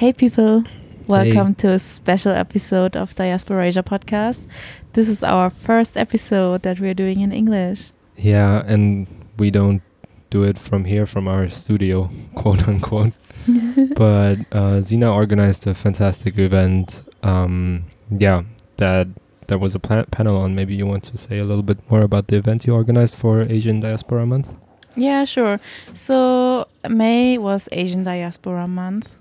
Hey, people. Welcome hey. to a special episode of Diaspora Asia podcast. This is our first episode that we're doing in English. Yeah, and we don't do it from here, from our studio, quote unquote. but uh, Xina organized a fantastic event. Um, yeah, that there was a panel on. Maybe you want to say a little bit more about the event you organized for Asian Diaspora Month? Yeah, sure. So May was Asian Diaspora Month,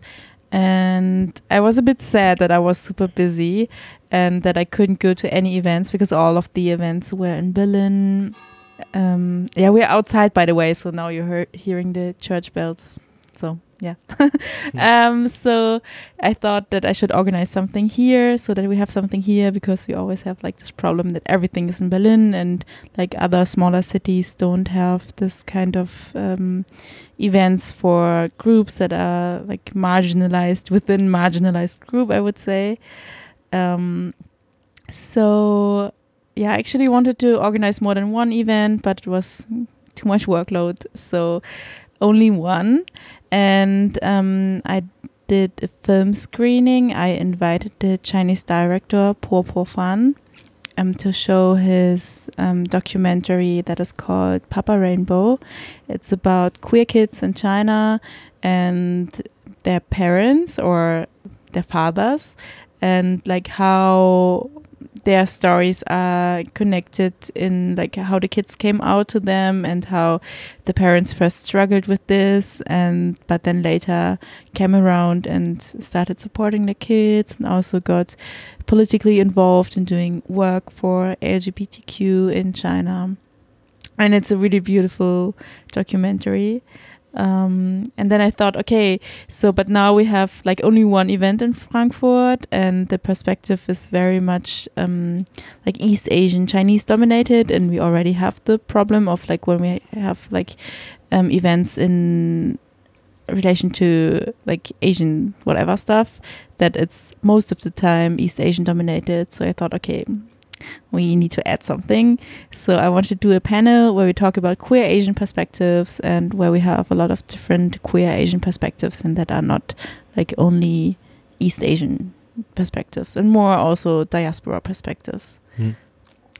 and I was a bit sad that I was super busy and that I couldn't go to any events because all of the events were in Berlin. Um, yeah, we're outside, by the way, so now you're hearing the church bells. So yeah. um, so I thought that I should organize something here so that we have something here because we always have like this problem that everything is in Berlin and like other smaller cities don't have this kind of um, events for groups that are like marginalized within marginalized group, I would say. Um, so yeah, I actually wanted to organize more than one event, but it was too much workload. So only one. And um, I did a film screening. I invited the Chinese director Popo Fan um, to show his um, documentary that is called Papa Rainbow. It's about queer kids in China and their parents or their fathers and like how their stories are connected in like how the kids came out to them and how the parents first struggled with this and but then later came around and started supporting the kids and also got politically involved in doing work for LGBTQ in China. And it's a really beautiful documentary. Um, and then I thought, okay, so but now we have like only one event in Frankfurt, and the perspective is very much um, like East Asian Chinese dominated, and we already have the problem of like when we have like um, events in relation to like Asian whatever stuff, that it's most of the time East Asian dominated. So I thought, okay, we need to add something. So I wanted to do a panel where we talk about queer Asian perspectives and where we have a lot of different queer Asian perspectives and that are not like only East Asian perspectives and more also diaspora perspectives. Mm.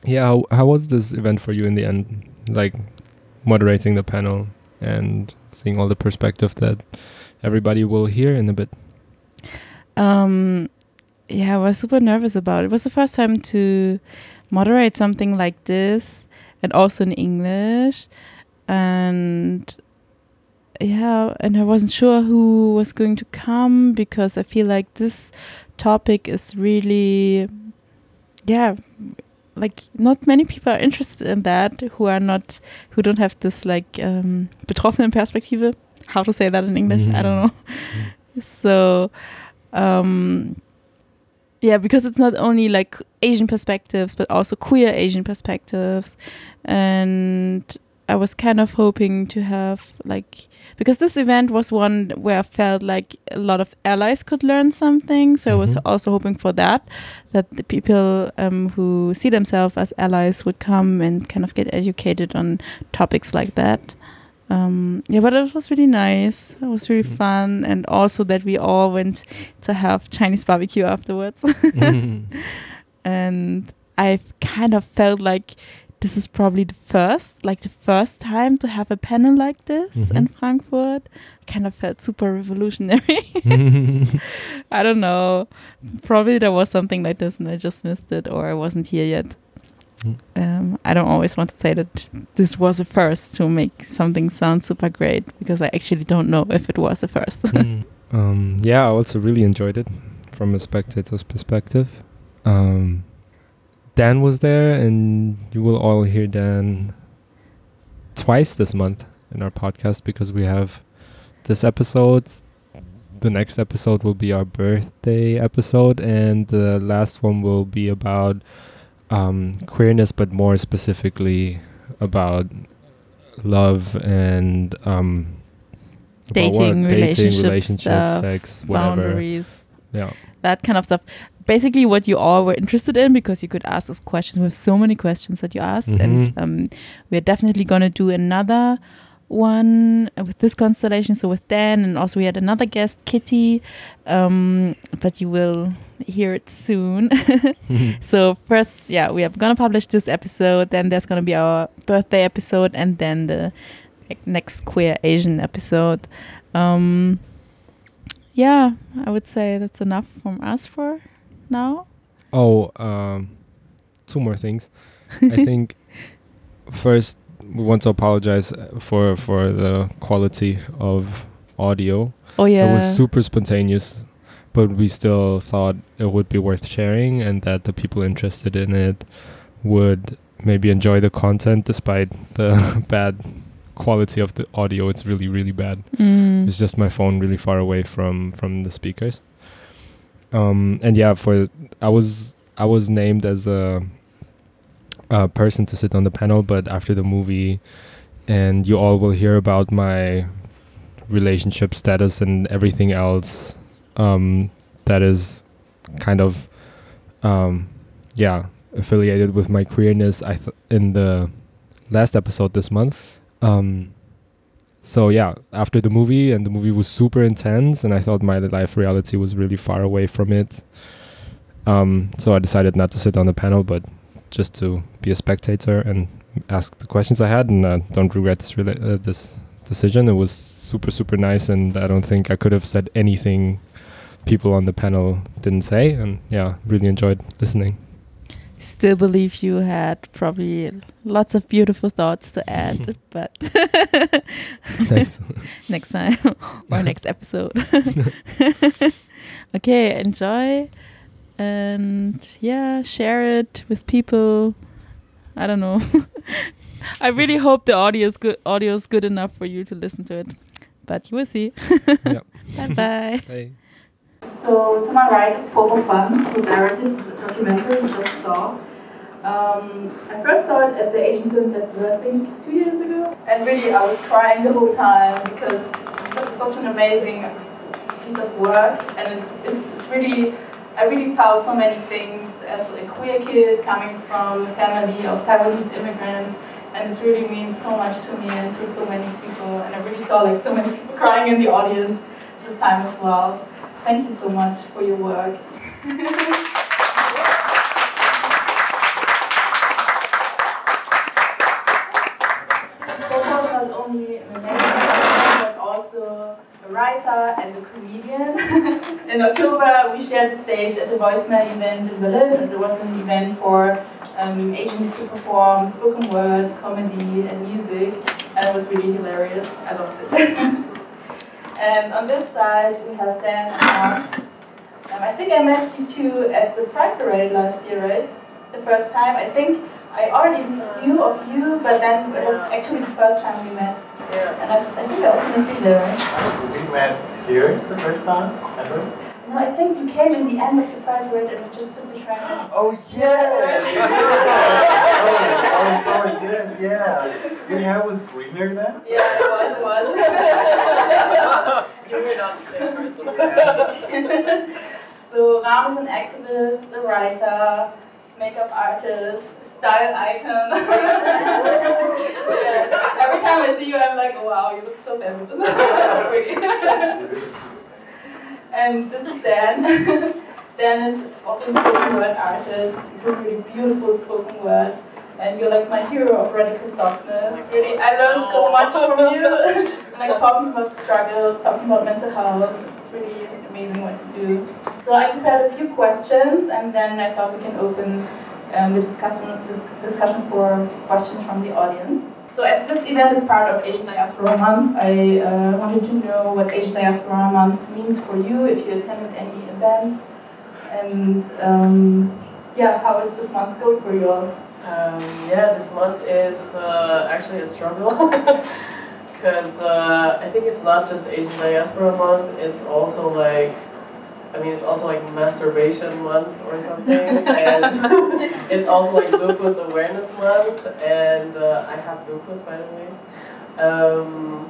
Yeah, how, how was this event for you in the end? Like moderating the panel and seeing all the perspective that everybody will hear in a bit. Um, yeah, I was super nervous about it. It was the first time to moderate something like this and also in English. And yeah, and I wasn't sure who was going to come because I feel like this topic is really, yeah, like not many people are interested in that who are not, who don't have this like um, betroffenen Perspektive. How to say that in English? Mm -hmm. I don't know. Mm -hmm. So, um, yeah because it's not only like asian perspectives but also queer asian perspectives and i was kind of hoping to have like because this event was one where i felt like a lot of allies could learn something so mm -hmm. i was mm-hmm. also hoping for that that the people um, who see themselves as allies would come and kind of get educated on topics like that um, yeah, but it was really nice. It was really mm. fun, and also that we all went to have Chinese barbecue afterwards. mm. And I kind of felt like this is probably the first, like the first time to have a panel like this mm -hmm. in Frankfurt. Kind of felt super revolutionary. I don't know. Probably there was something like this, and I just missed it, or I wasn't here yet. Um, I don't always want to say that this was a first to make something sound super great because I actually don't know if it was a first. mm. um, yeah, I also really enjoyed it from a spectator's perspective. Um, Dan was there, and you will all hear Dan twice this month in our podcast because we have this episode. The next episode will be our birthday episode, and the last one will be about um, queerness, but more specifically about love and um, dating, dating, relationships, sex, whatever. boundaries, yeah, that kind of stuff. Basically, what you all were interested in, because you could ask us questions. We have so many questions that you asked, mm -hmm. and um, we're definitely going to do another one with this constellation. So with Dan, and also we had another guest, Kitty. Um, but you will hear it soon. so first, yeah, we are gonna publish this episode. Then there's gonna be our birthday episode, and then the like, next queer Asian episode. Um, yeah, I would say that's enough from us for now. Oh, um, two more things. I think first we want to apologize for for the quality of audio. Oh yeah, It was super spontaneous, but we still thought it would be worth sharing and that the people interested in it would maybe enjoy the content despite the bad quality of the audio. It's really really bad. Mm. It's just my phone really far away from from the speakers. Um, and yeah, for I was I was named as a, a person to sit on the panel, but after the movie, and you all will hear about my relationship status and everything else um, that is kind of um, yeah affiliated with my queerness. I th- in the last episode this month. Um, so yeah, after the movie, and the movie was super intense, and I thought my life reality was really far away from it. Um, so I decided not to sit on the panel, but just to be a spectator and ask the questions I had, and uh, don't regret this rela- uh, this decision. It was super super nice, and I don't think I could have said anything people on the panel didn't say, and yeah, really enjoyed listening. Still believe you had probably lots of beautiful thoughts to add, but next time or next episode. okay, enjoy and yeah, share it with people. I don't know. I really hope the audio is good. Audio is good enough for you to listen to it, but you will see. Yep. bye bye. Hey. So to my right is Popo Fan, who directed the documentary you just saw. Um, I first saw it at the Asian Film Festival, I think two years ago, and really I was crying the whole time because it's just such an amazing piece of work, and it's, it's, it's really I really felt so many things as a queer kid coming from a family of Taiwanese immigrants, and this really means so much to me and to so many people, and I really saw like so many people crying in the audience this time as well. Thank you so much for your work. Coco is not only an amazing but also a writer and a comedian. in October, we shared the stage at the Voicemail event in Berlin, it was an event for um, Asians to perform spoken word, comedy, and music, and it was really hilarious. I loved it. and on this side, we have Dan and Um, I think I met you two at the Pride Parade last year, right? The first time. I think I already knew of you, but then it was actually the first time we met. Yeah. And I, I think I also met you there, right? We met here the first time ever. No, I think you came in the end of the Pride Parade and we just took the train. Oh yeah! oh, oh, sorry, yes, yeah. Your hair was greener then? Yeah, it was, it was. You were not the same person. so Ram is an activist, a writer, makeup artist, style icon. yeah. Every time I see you, I'm like, wow, you look so fabulous. and this is Dan. Dan is also a spoken word artist, really beautiful spoken word. And you're like my hero of radical softness. Really, I learned so much from you. like talking about struggles, talking about mental health. It's really amazing what you do. So I prepared a few questions, and then I thought we can open um, the discussion this discussion for questions from the audience. So as this event is part of Asian Diaspora Month, I uh, wanted to know what Asian Diaspora Month means for you, if you attended any events, and um, yeah, how is this month going for you all? Um, yeah, this month is uh, actually a struggle because uh, I think it's not just Asian Diaspora Month. It's also like, I mean, it's also like Masturbation Month or something, and it's also like Lupus Awareness Month, and uh, I have lupus by the way. Um,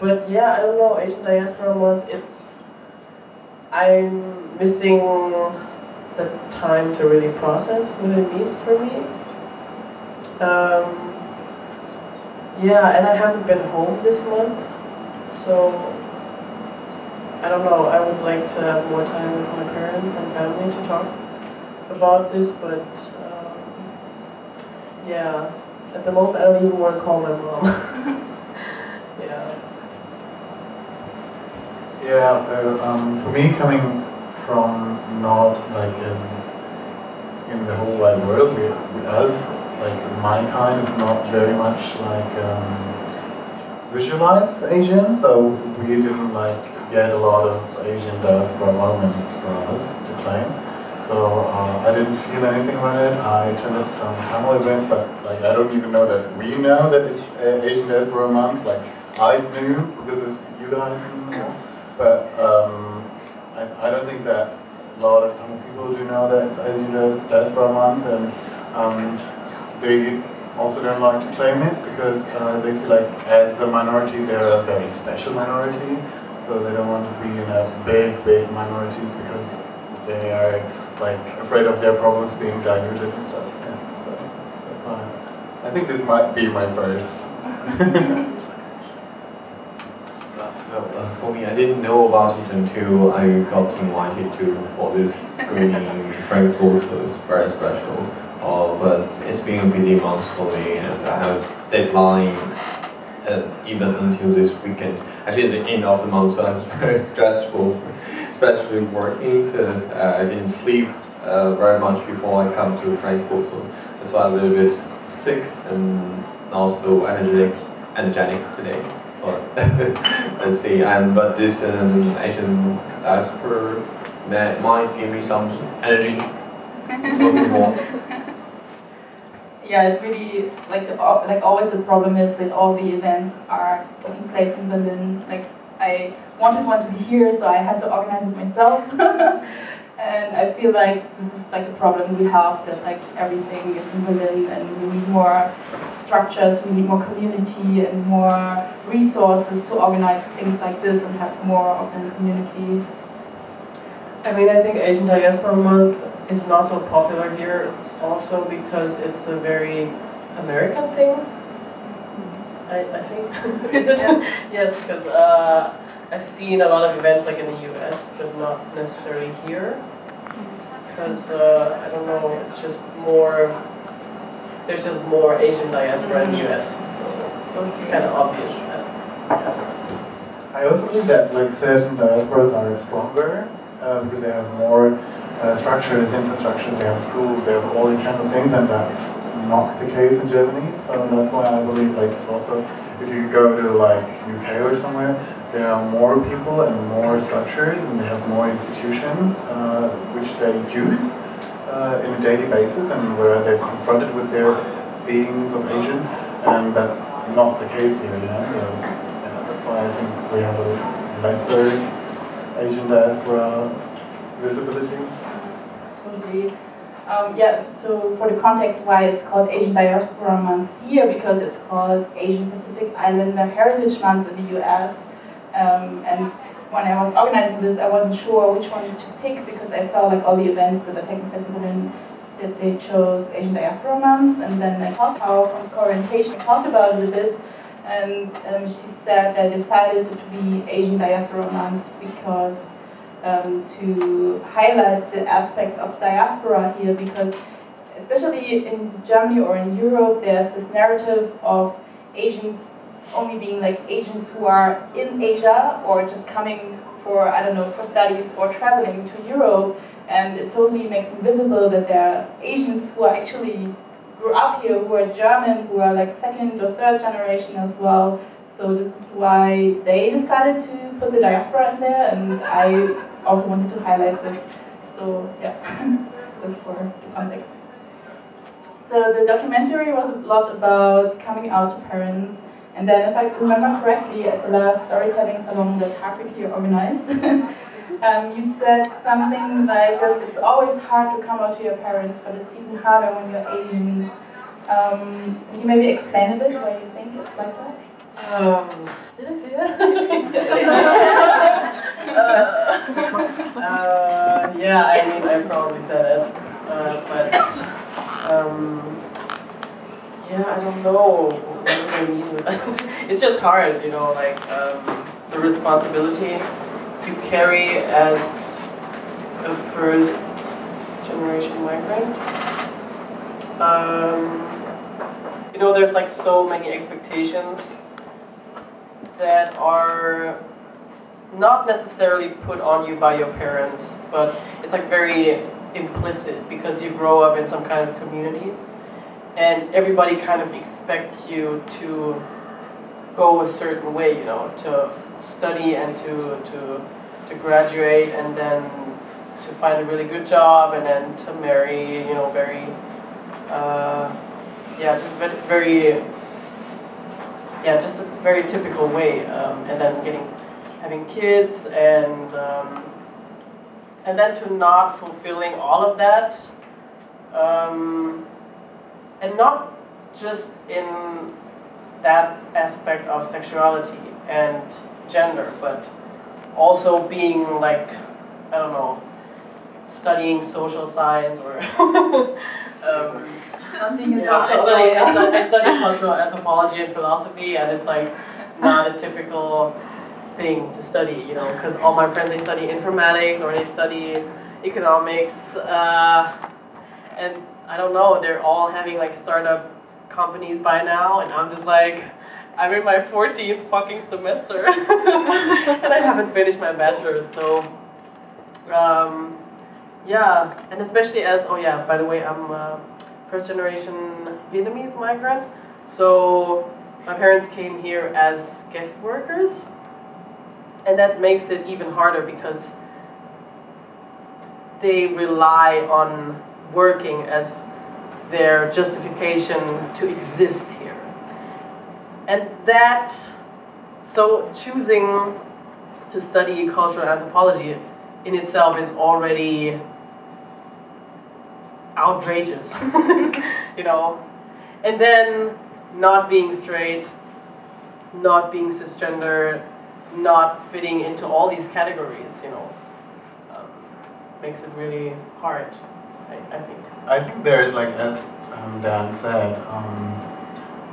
but yeah, I don't know. Asian Diaspora Month. It's I'm missing the time to really process what it means for me. Um, Yeah, and I haven't been home this month, so I don't know. I would like to have more time with my parents and family to talk about this, but um, yeah, at the moment I don't even want to call my mom. yeah. Yeah, so um, for me, coming from not like as in the whole wide world, we us, like my kind is not very much like um, visualized as Asian, so we didn't like get a lot of Asian diaspora moments for us to claim. So uh, I didn't feel anything about it. I attended some Tamil events, but like I don't even know that we know that it's uh, Asian diaspora month. Like I knew because of you guys, but um, I, I don't think that a lot of Tamil people do know that it's Asian diaspora month, and um, they also don't like to claim it because uh, they feel like as a minority they're a very special minority, so they don't want to be in a big, big minorities because they are like afraid of their problems being diluted and stuff. Yeah, so that's why I think this might be my first. Well, uh, for me, I didn't know about it until I got invited to for this screening in Frankfurt. So it's very special. Uh, but it's been a busy month for me, and I have deadline uh, even until this weekend. Actually, at the end of the month, so it's very stressful, especially working. So uh, I didn't sleep uh, very much before I come to Frankfurt, so that's why I'm a little bit sick and also energetic, energetic today. But let's see. And but this um, Asian diaspora might give me some energy. Yeah, it really like the, like always the problem is that all the events are taking place in Berlin. Like I wanted one to be here, so I had to organize it myself. and I feel like this is like a problem we have that like everything is in Berlin, and we need more structures, we need more community and more resources to organize things like this and have more of the community. I mean, I think Asian Diaspora Month is not so popular here also because it's a very American thing. I, I think. is it? yes, because uh, I've seen a lot of events like in the US, but not necessarily here. Because, uh, I don't know, it's just more, there's just more Asian diaspora in the US, so it's kind of obvious that, yeah. I also believe that like certain diasporas are stronger uh, because they have more uh, structures, infrastructures, they have schools, they have all these kinds of things, and that's not the case in Germany. So that's why I believe like it's also if you go to like UK or somewhere, there are more people and more structures, and they have more institutions uh, which they use uh, in a daily basis, and where they're confronted with their beings of Asian, and that's not the case here. You know, so, yeah, that's why I think we have a lesser Asian diaspora visibility. Totally. Um, yeah, so for the context why it's called Asian Diaspora Month here, because it's called Asian Pacific Islander Heritage Month in the US. Um, and when I was organizing this, I wasn't sure which one to pick because I saw like all the events that are taking place in Berlin that they chose Asian Diaspora Month. And then I talked how from Korientation, talked about it a bit. And um, she said they decided to be Asian Diaspora Month because um, to highlight the aspect of diaspora here because especially in Germany or in Europe there's this narrative of Asians only being like Asians who are in Asia or just coming for I don't know for studies or traveling to Europe. And it totally makes invisible that there are Asians who are actually grew up here who are German who are like second or third generation as well. So this is why they decided to put the diaspora in there and I also wanted to highlight this. So yeah, that's for the context. So the documentary was a lot about coming out to parents. And then if I remember correctly, at the last storytelling salon that Harvard organized, um, you said something like that it's always hard to come out to your parents, but it's even harder when you're Asian. Um, could you maybe explain a bit why you think it's like that? Um, did I say that? uh, uh, yeah, I mean, I probably said it, uh, but um, yeah, I don't know. what I mean with that? it's just hard, you know, like um, the responsibility you carry as a first generation migrant. Um, you know, there's like so many expectations that are not necessarily put on you by your parents, but it's like very implicit because you grow up in some kind of community and everybody kind of expects you to go a certain way, you know, to study and to, to, to graduate and then to find a really good job and then to marry, you know, very, uh, yeah, just very, yeah, just a very typical way, um, and then getting, having kids and, um, and then to not fulfilling all of that, um, and not just in that aspect of sexuality and gender, but also being like, I don't know, studying social science or. um, yeah, I study, I, study, I study cultural anthropology and philosophy, and it's like not a typical thing to study, you know, because all my friends they study informatics or they study economics, uh, and I don't know, they're all having like startup companies by now, and I'm just like, I'm in my 14th fucking semester, and I haven't finished my bachelor's, so, um, yeah, and especially as, oh yeah, by the way, I'm a first generation Vietnamese migrant, so my parents came here as guest workers, and that makes it even harder because they rely on working as their justification to exist here. And that, so choosing to study cultural anthropology in itself is already outrageous, you know. And then not being straight, not being cisgender, not fitting into all these categories, you know, um, makes it really hard. I, I think. I think there is like as um, Dan said, um,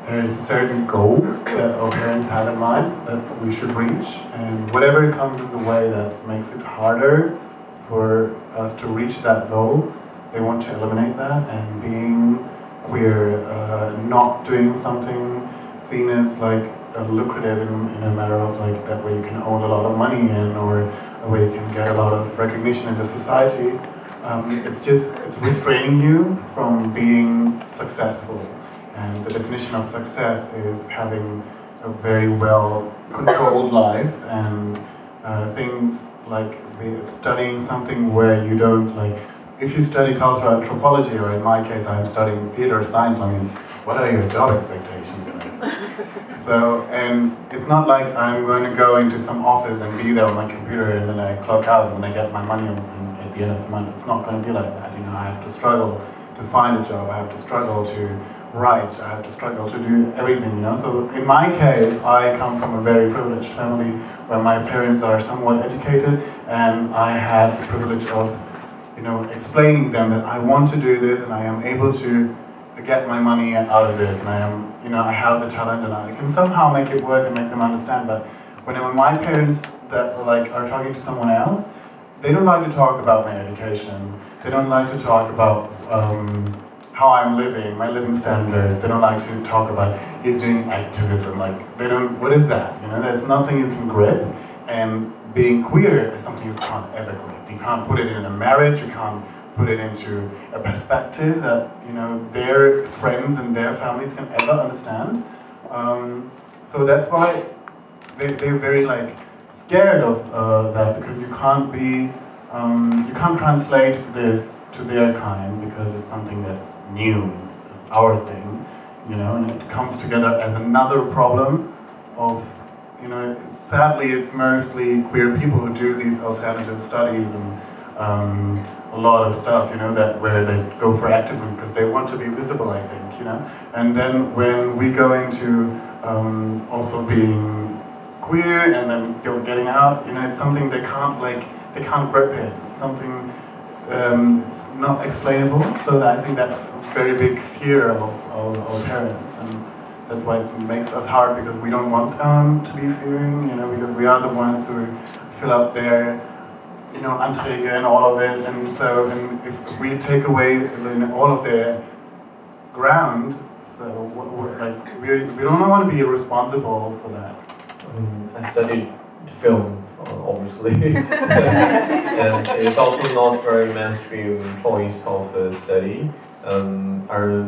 there is a certain goal that our parents had in mind that we should reach, and whatever comes in the way that makes it harder for us to reach that goal, they want to eliminate that. And being queer, uh, not doing something seen as like lucrative in, in, a matter of like that way you can own a lot of money in, or a way you can get a lot of recognition in the society um, it's just it's restraining you from being successful. And the definition of success is having a very well controlled life and uh, things like studying something where you don't like if you study cultural anthropology, or in my case, I'm studying theater science, I mean, what are your job expectations? so, and it's not like I'm going to go into some office and be there on my computer and then I clock out and I get my money at the end of the month. It's not going to be like that. You know, I have to struggle to find a job. I have to struggle to write. I have to struggle to do everything. You know. So in my case, I come from a very privileged family where my parents are somewhat educated, and I have the privilege of, you know, explaining them that I want to do this and I am able to get my money out of this, and I am, you know, I have the talent and I can somehow make it work and make them understand. But when my parents that like are talking to someone else they don't like to talk about my education. They don't like to talk about um, how I'm living, my living standards. They don't like to talk about he's doing activism. Like they don't. What is that? You know, there's nothing you can grip. And being queer is something you can't ever grip. Can't put it in a marriage. You can't put it into a perspective that you know their friends and their families can ever understand. Um, so that's why they, they're very like scared of uh, that because you can't be, um, you can't translate this to their kind because it's something that's new, it's our thing, you know, and it comes together as another problem of, you know, sadly it's mostly queer people who do these alternative studies and um, a lot of stuff, you know, that where they go for activism because they want to be visible, I think, you know. And then when we go into um, also being queer and then you're getting out, you know, it's something they can't like, they can't grip it. It's something, um, it's not explainable. So I think that's a very big fear of our parents. And that's why it makes us hard because we don't want them to be fearing, you know, because we are the ones who fill up their, you know, Anträge and all of it. And so and if we take away all of their ground, so like we, we don't want to be responsible for that. Um, I studied film, obviously, and it's also not very mainstream choice of uh, study. Um, our,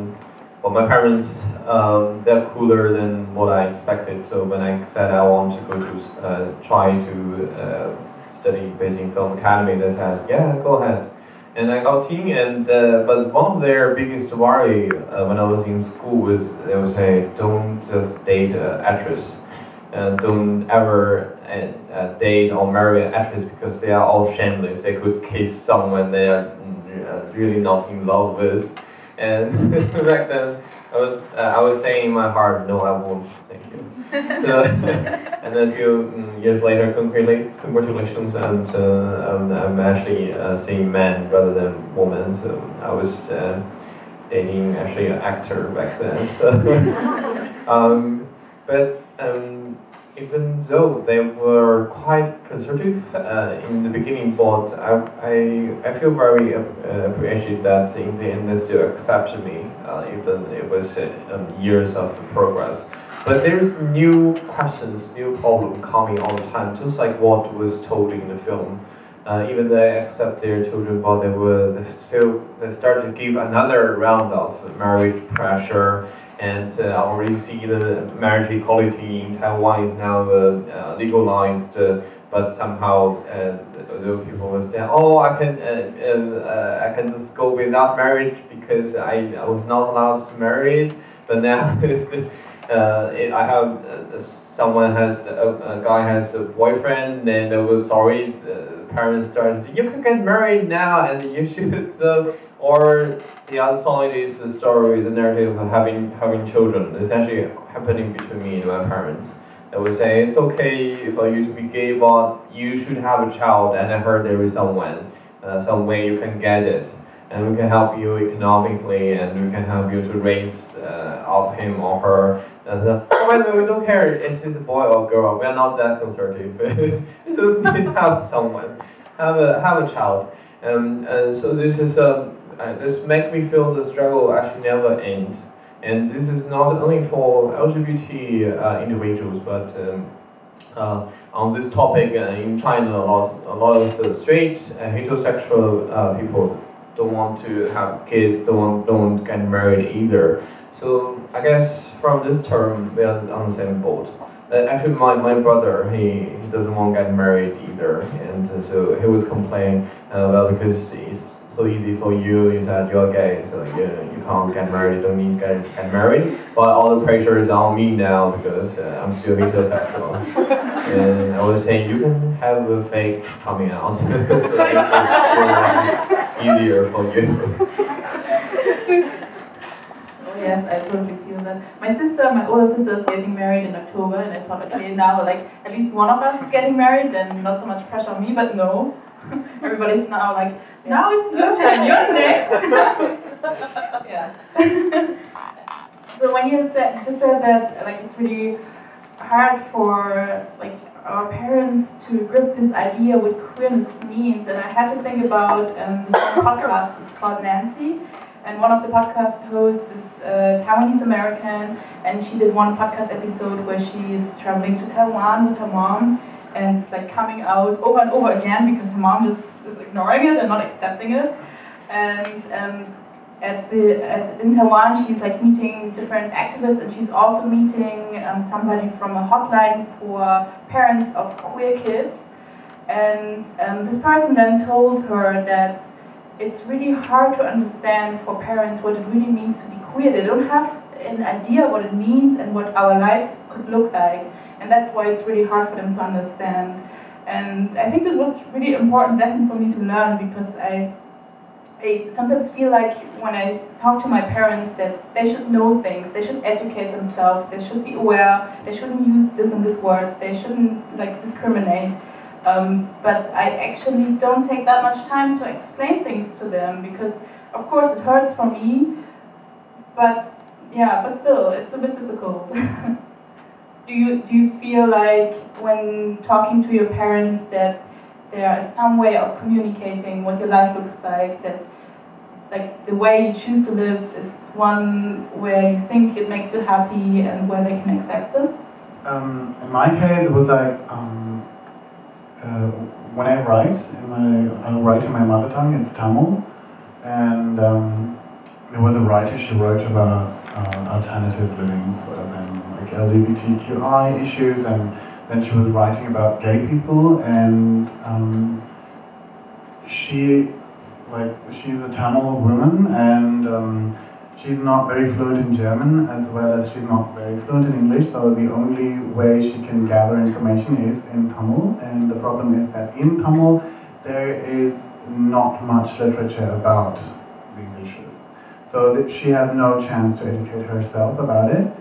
well, my parents, um, they're cooler than what I expected. So when I said I want to go to uh, try to uh, study Beijing Film Academy, they said, yeah, go ahead. And I got in, and uh, but one of their biggest worry uh, when I was in school was they would say, don't just date an actress, and don't ever uh, uh, date or marry an actress because they are all shameless. They could kiss someone they are uh, really not in love with. And back then, I was uh, I was saying in my heart, no, I won't. Thank you. and then a few mm, years later, concretely, congratulations, and uh, I'm, I'm actually uh, seeing men rather than women. So I was uh, dating actually an actor back then. um, but um, even though they were quite conservative uh, in the beginning, but I, I, I feel very uh, appreciated that in the end they still accepted me, uh, even it was uh, um, years of progress. But there's new questions, new problem coming all the time, just like what was told in the film. Uh, even they accept their children, but they were they still they started to give another round of marriage pressure, and uh, already see the marriage equality in Taiwan is now uh, uh legalized. Uh, but somehow uh, the people will say, "Oh, I can I can just go without marriage because I, I was not allowed to marry." But now. uh, I have uh, someone has a, a, guy has a boyfriend and they were sorry parents started you can get married now and you should so or the other side is the story the narrative of having having children. It's actually happening between me and my parents. They would say it's okay for you to be gay but you should have a child. And I heard there is someone uh, some way you can get it. And we can help you economically and we can help you to raise uh, up him or her. And uh, oh, way, we don't care. If he's a boy or girl. We are not that conservative. just need to have someone, have a have a child. Um, and so this is um, uh, this make me feel the struggle actually never ends. And this is not only for LGBT uh, individuals, but um, uh, on this topic uh, in China, a lot a lot of the straight uh, heterosexual uh, people don't want to have kids, don't want, don't get married either. So I guess from this term, we are on the same boat. Actually, my, my brother, he, he doesn't want to get married either. And so he was complaining, well, because it's so easy for you, you said you're gay, so you, you can't get married, you don't need to get, get married. But all the pressure is on me now because uh, I'm still heterosexual. and I was saying, you can have a fake coming out, so it's easier for you yes, I totally feel that. My sister, my older sister, is getting married in October, and I thought, okay, now like at least one of us is getting married, then not so much pressure on me. But no, everybody's now like, now it's your turn, you're next. yes. so when you said just said that, like it's really hard for like our parents to grip this idea what queerness means, and I had to think about um, this podcast. It's called Nancy and one of the podcast hosts is uh, Taiwanese American, and she did one podcast episode where she is traveling to Taiwan with her mom, and it's like coming out over and over again because her mom just is ignoring it and not accepting it. And um, at the at, in Taiwan, she's like meeting different activists, and she's also meeting um, somebody from a hotline for parents of queer kids. And um, this person then told her that it's really hard to understand for parents what it really means to be queer. They don't have an idea what it means and what our lives could look like. And that's why it's really hard for them to understand. And I think this was really important lesson for me to learn because I I sometimes feel like when I talk to my parents that they should know things, they should educate themselves, they should be aware, they shouldn't use this and this words, they shouldn't like discriminate. Um, but I actually don't take that much time to explain things to them because, of course, it hurts for me. But yeah, but still, it's a bit difficult. do you do you feel like when talking to your parents that there is some way of communicating what your life looks like that like the way you choose to live is one where you think it makes you happy and where they can accept this? Um, in my case, it was like um, uh, when I write, I write in my mother tongue, it's Tamil, and um, there was a writer, she wrote about uh, alternative livings, as in like LGBTQI issues, and then she was writing about gay people, and um, she, like, she's a Tamil woman, and um, she's not very fluent in German, as well as she's not very fluent in English, so the only way she can gather information is in Tamil, and the problem is that in Tamil, there is not much literature about these issues. So she has no chance to educate herself about it.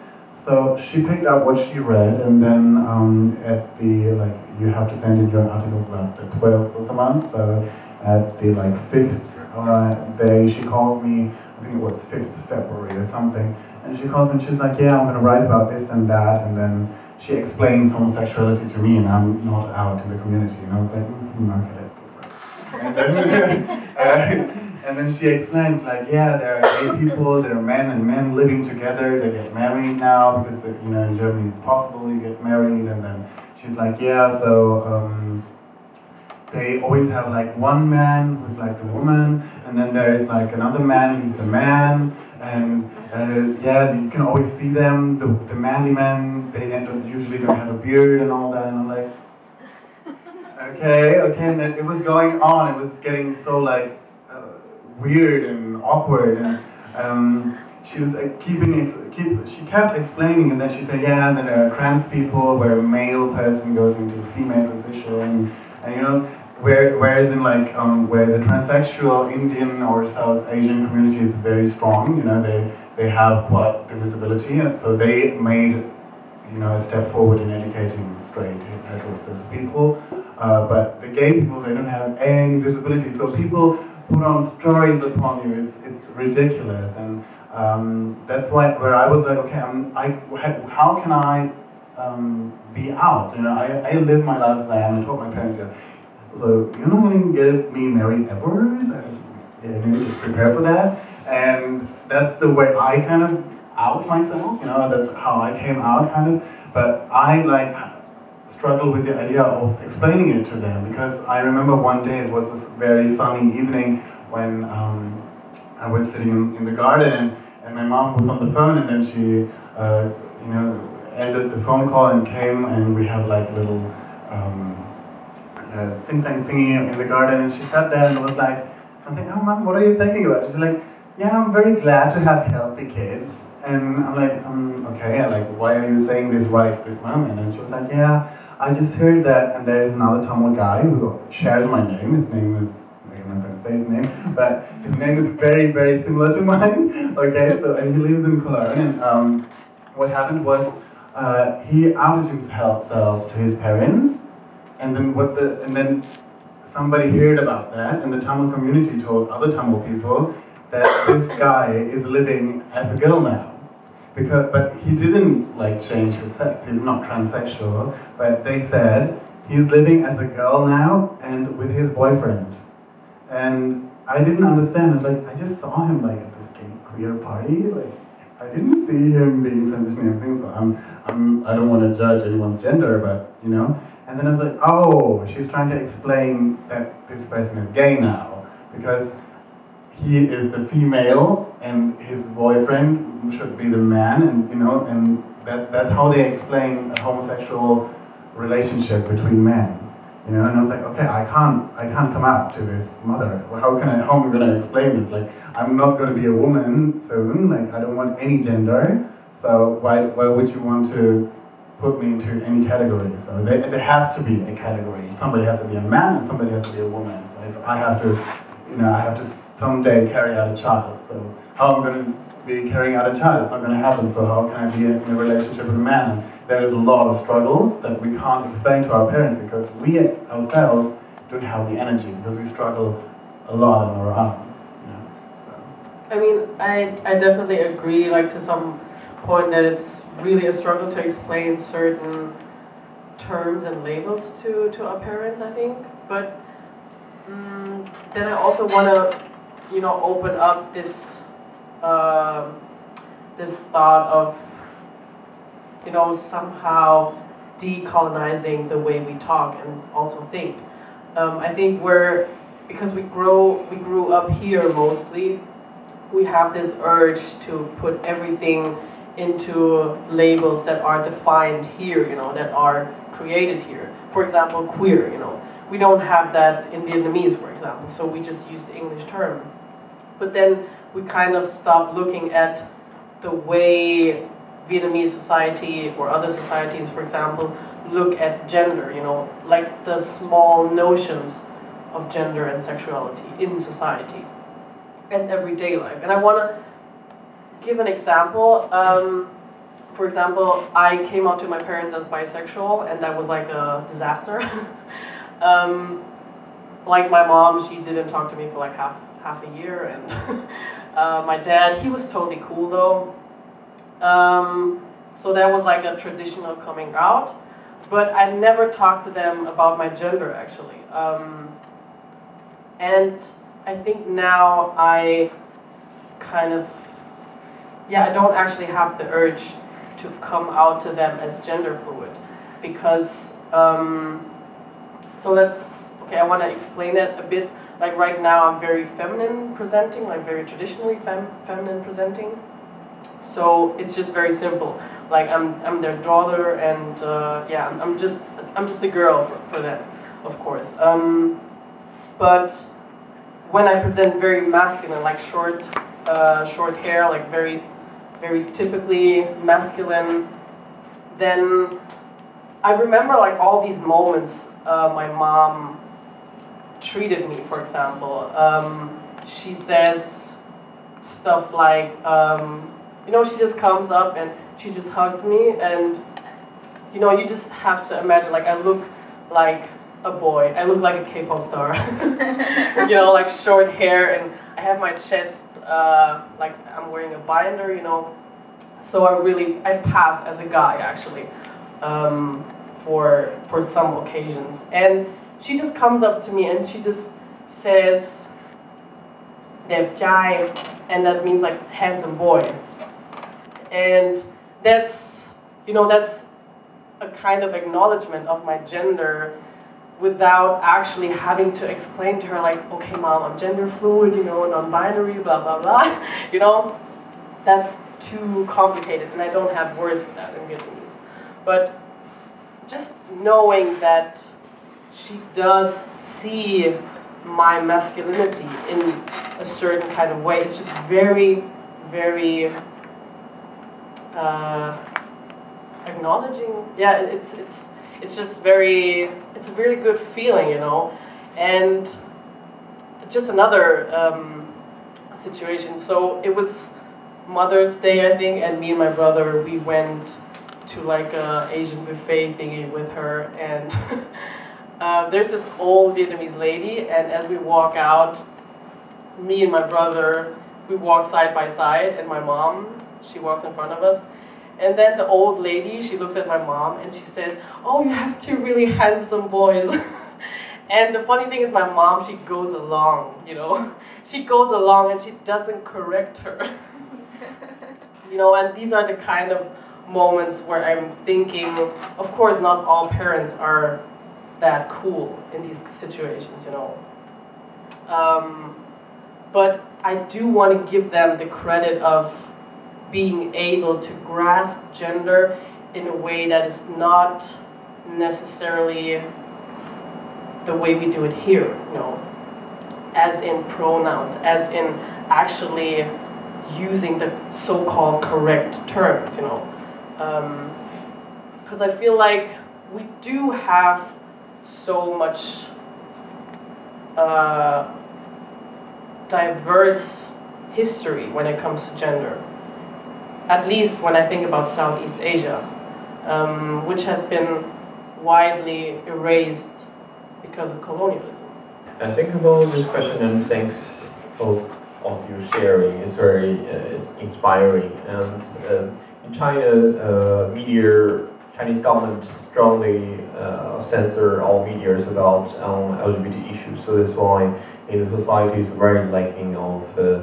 So she picked up what she read, and then um, at the like, you have to send in your articles about the 12th of the month. So at the like fifth uh, day, she calls me. I think it was 5th February or something, and she calls me. and She's like, "Yeah, I'm gonna write about this and that," and then she explains homosexuality to me, and I'm not out in the community. And I was like, mm, "Okay, let's go for it." And then, uh, and then she explains like, yeah, there are gay people, there are men and men living together. They get married now because you know in Germany it's possible you get married. And then she's like, yeah, so um, they always have like one man who's like the woman, and then there is like another man who's the man. And uh, yeah, you can always see them. The, the manly men, they don't, usually don't have a beard and all that. And I'm like, okay, okay. And it was going on. It was getting so like weird and awkward. And um, she was uh, keeping keep, she kept explaining, and then she said, yeah, and then there are trans people where a male person goes into a female position, and you know, where, whereas in like um, where the transsexual Indian or South Asian community is very strong, you know, they they have quite the visibility, and so they made you know a step forward in educating straight heterosexual people. Uh, but the gay people, they don't have any visibility. So people put on stories upon you. It's, it's ridiculous. And um, that's why where I was like, okay, I'm, I, how can I um, be out? You know, I, I live my life as I am. I told my parents, yeah, so you're not going to get me married ever. And you just prepare for that. And that's the way I kind of out myself. You know, that's how I came out, kind of. But I like struggle with the idea of explaining it to them because I remember one day it was a very sunny evening when um, I was sitting in, the garden and my mom was on the phone and then she, uh, you know, ended the phone call and came and we had like a little um, uh, sing sang thingy in the garden and she sat there and was like, I think, oh mom, what are you thinking about? She's like, yeah, I'm very glad to have healthy kids. And I'm like, um, okay, like, why are you saying this right this moment? And she was like, yeah, I just heard that, and there is another Tamil guy who shares my name. His name is, I'm not going to say his name, but his name is very, very similar to mine. okay, so, and he lives in Cologne. And um, what happened was uh, he outed himself to his parents, and then what the, and then somebody heard about that, and the Tamil community told other Tamil people that this guy is living as a girl now because but he didn't like change his sex. He's not transsexual. But they said he's living as a girl now and with his boyfriend. And I didn't understand. I like I just saw him like at this gay queer party. Like I didn't see him being transitioning things. So I'm I'm I don't want to judge anyone's gender, but you know. And then I was like, oh, she's trying to explain that this person is gay now because he is the female and his boyfriend should be the man and you know and that, that's how they explain a homosexual relationship between men. You know and i was like okay i can't i can't come out to this mother. Well, how can i how am i to explain this? Like i'm not going to be a woman soon. Like i don't want any gender. So why, why would you want to put me into any category? So there, has to be a category. Somebody has to be a man and somebody has to be a woman. So i have to you know i have to someday carry out a child. So how I'm going to be carrying out a child? It's not going to happen. So how can I be in a relationship with a man? There is a lot of struggles that we can't explain to our parents because we ourselves don't have the energy because we struggle a lot on our own. so. I mean, I, I definitely agree, like to some point, that it's really a struggle to explain certain terms and labels to, to our parents, I think. But um, then I also want to, you know, open up this um, this thought of, you know, somehow decolonizing the way we talk and also think. Um, I think we're because we grow we grew up here mostly we have this urge to put everything into labels that are defined here, you know, that are created here. For example, queer, you know. We don't have that in Vietnamese, for example, so we just use the English term. But then we kind of stop looking at the way Vietnamese society or other societies, for example, look at gender, you know, like the small notions of gender and sexuality in society and everyday life. And I want to give an example. Um, for example, I came out to my parents as bisexual, and that was like a disaster. um, like my mom, she didn't talk to me for like half half a year, and uh, my dad, he was totally cool though. Um, so that was like a traditional coming out, but I never talked to them about my gender actually. Um, and I think now I kind of, yeah, I don't actually have the urge to come out to them as gender fluid because, um, so let's, okay, I want to explain it a bit. Like right now, I'm very feminine presenting, like very traditionally fem feminine presenting. So it's just very simple. Like I'm, I'm their daughter, and uh, yeah, I'm, just, I'm just a girl for, for them, of course. Um, but when I present very masculine, like short, uh, short hair, like very, very typically masculine, then I remember like all these moments uh, my mom treated me, for example. Um, she says stuff like, um, you know, she just comes up and she just hugs me, and you know, you just have to imagine like I look like a boy. I look like a K-pop star. you know, like short hair, and I have my chest uh, like I'm wearing a binder. You know, so I really I pass as a guy actually um, for for some occasions. And she just comes up to me and she just says, "Đẹp trai," and that means like handsome boy. And that's you know that's a kind of acknowledgement of my gender without actually having to explain to her like, okay, mom, I'm gender fluid, you know, non-binary, blah blah blah. you know, that's too complicated, and I don't have words for that in Vietnamese. But just knowing that she does see my masculinity in a certain kind of way, it's just very, very uh, acknowledging. Yeah, it's it's it's just very, it's a very good feeling, you know. And just another um, situation. So it was Mother's Day, I think, and me and my brother, we went to like a Asian buffet thingy with her, and uh, there's this old Vietnamese lady, and as we walk out, me and my brother, we walk side by side, and my mom, she walks in front of us, and then the old lady, she looks at my mom and she says, Oh, you have two really handsome boys. and the funny thing is, my mom, she goes along, you know. She goes along and she doesn't correct her. you know, and these are the kind of moments where I'm thinking, of course, not all parents are that cool in these situations, you know. Um, but I do want to give them the credit of being able to grasp gender in a way that is not necessarily the way we do it here, you know, as in pronouns, as in actually using the so-called correct terms, you know. Because um, I feel like we do have so much uh, diverse history when it comes to gender at least when I think about Southeast Asia, um, which has been widely erased because of colonialism. I think about this question and thanks both of your sharing It's very uh, is inspiring. And uh, in China, uh, media Chinese government strongly uh, censor all media about um, LGBT issues. So that's why in the society is very lacking of uh,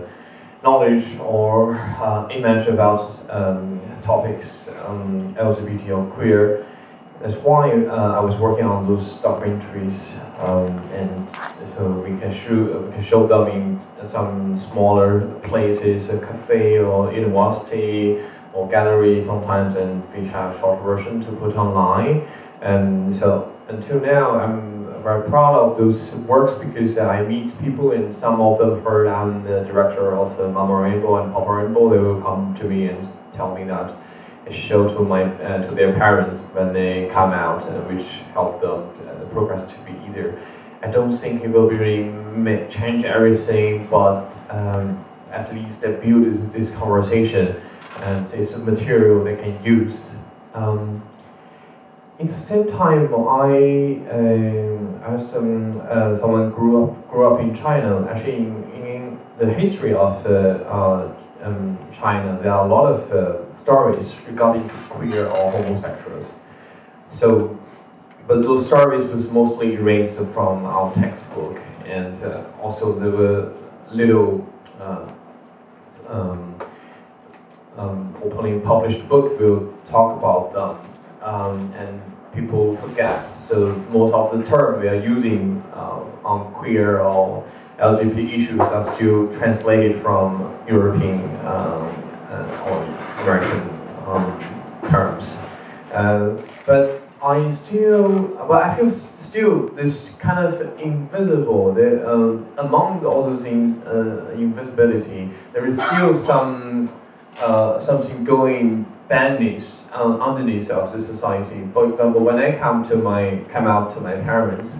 knowledge or uh, image about um, topics um, LGBT or queer. That's why uh, I was working on those documentaries, um, and so we can show we can show them in some smaller places, a cafe or university or gallery sometimes, and we have short version to put online. And so until now, I'm very proud of those works because I meet people, and some of them heard I'm the director of the Mama Rainbow and Papa Rainbow. They will come to me and tell me that show to my uh, to their parents when they come out, uh, which help them to, uh, the progress to be easier. I don't think it will really change everything, but um, at least they build this conversation and it's a material they can use. Um, in the same time, I, uh, as um, uh, someone grew up grew up in China, actually in, in the history of uh, uh um, China, there are a lot of uh, stories regarding queer or homosexuals. So, but those stories was mostly erased from our textbook, and uh, also there were little. Um, um, openly published book will talk about them, um, and people forget. So most of the term we are using uh, on queer or LGBT issues are still translated from European um, uh, or American um, terms. Uh, but I still, but I feel still this kind of invisible. The, um, among all those in, uh, invisibility, there is still some uh, something going beneath, um, underneath of the society. For example, when I come to my come out to my parents,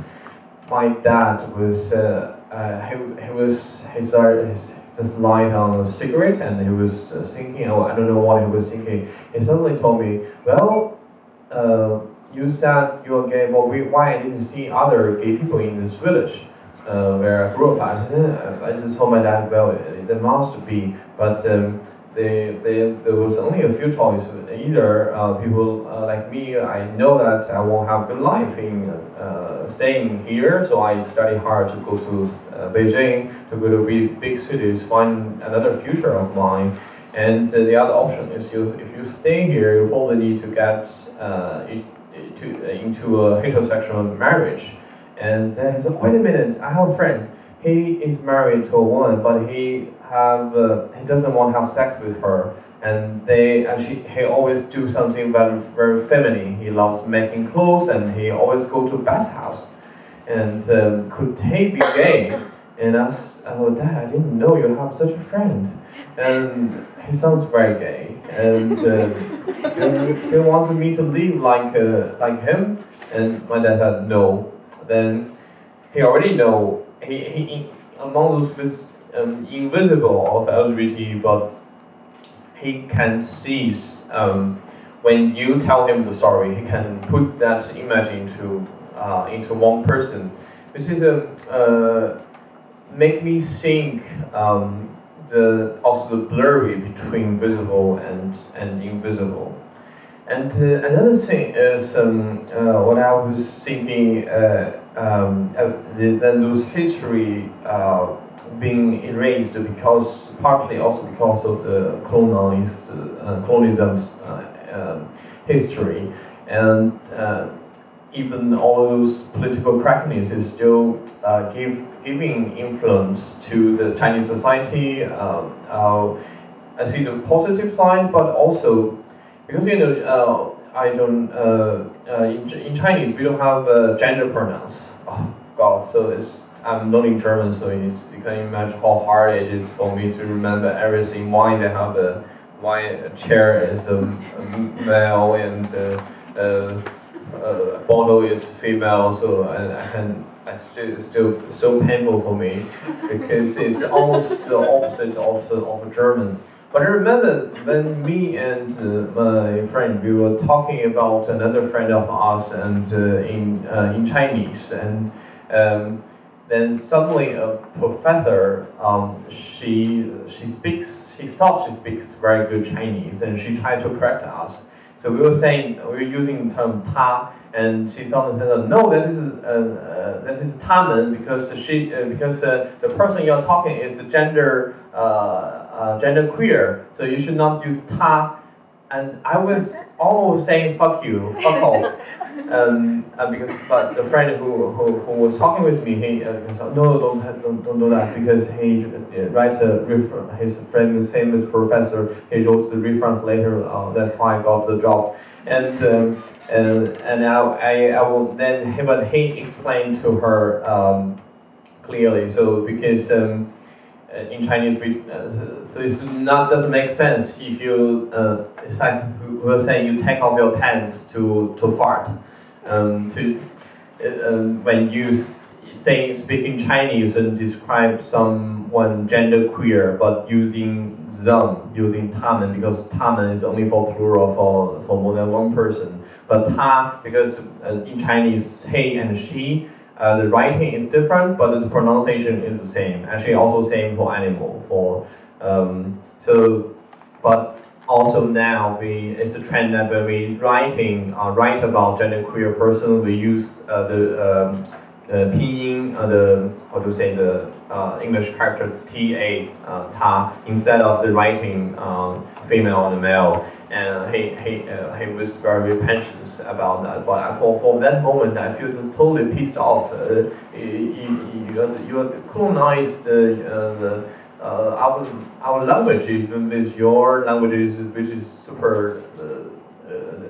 my dad was uh, uh, he, he was he started his, just lying on a cigarette and he was uh, thinking oh I don't know what he was thinking. He suddenly told me, well, uh, you said you're gay, but we, why I didn't see other gay people in this village? Uh, where I grew up, I, I just told my dad, well, there must be, but um, they, they, there was only a few choices. Either uh, people uh, like me, I know that I won't have a good life in uh, staying here, so I study hard to go to uh, Beijing, to go to big, big cities, find another future of mine. And the other option is you, if you stay here, you probably need to get uh, to, into a heterosexual marriage. And uh, so, wait a minute, I have a friend. He is married to a woman, but he have uh, he doesn't want to have sex with her, and they and she he always do something very very feminine. He loves making clothes, and he always go to Beth's house. And um, could he be gay? And I was, oh dad, I didn't know you have such a friend. And he sounds very gay. And uh, do, you want me to live like uh, like him? And my dad said no. Then he already know he, he among those with um, invisible of LGBT, but he can see um, when you tell him the story, he can put that image into uh, into one person, which is a uh, make me think um, the also the blurry between visible and and invisible. And uh, another thing is um, uh, what I was thinking. Um, uh, the, those history uh, being erased because partly also because of the colonized uh, colonialism's uh, um, history and uh, even all those political correctness is still uh, give giving influence to the Chinese society. Um, I see the positive side, but also because you know I don't uh, uh, in, in Chinese we don't have gender pronouns. Oh God, so it's I'm learning German, so you can imagine how hard it is for me to remember everything. Why they have a why a chair is a, a male and a, a, a, bottle is female. So and can I still it's still so painful for me because it's almost the opposite of of German. But I remember when me and uh, my friend we were talking about another friend of us and uh, in uh, in Chinese and. Um, then suddenly a professor um, she she speaks she thought she speaks very good Chinese and she tried to correct us. So we were saying we were using the term ta and she suddenly said no this is uh, uh, this is tamen because she uh, because uh, the person you're talking is a gender uh, uh, gender queer so you should not use ta and I was almost saying fuck you fuck off um, uh, because but the friend who, who, who was talking with me, he uh, said, no, don't, don't don't do that because he uh, writes a refer- his friend is famous professor. He wrote the reference later. Uh, that's why I got the job, and um, and and I, I, I will then he but he explained to her um, clearly. So because. Um, uh, in Chinese, we, uh, so it's not doesn't make sense if you uh, it's like we are saying you take off your pants to to fart um, to uh, um, when you say speaking Chinese and describe someone gender queer, but using them, using 他们 because 他们 is only for plural for, for more than one person. But 他 because uh, in Chinese he and she, uh, the writing is different, but the pronunciation is the same. Actually, also same for animal. For um, so, but also now we it's a trend that when we writing uh, write about genderqueer person, we use uh, the um, uh, pinyin, uh, the how to say the uh, English character ta uh, ta instead of the writing um, female and male. And he he uh, he was very repentance about that. But for, for that moment, I feel just totally pissed off. Uh, you, you, you, you colonized the, uh, uh, our our language even with your languages which is super uh, uh,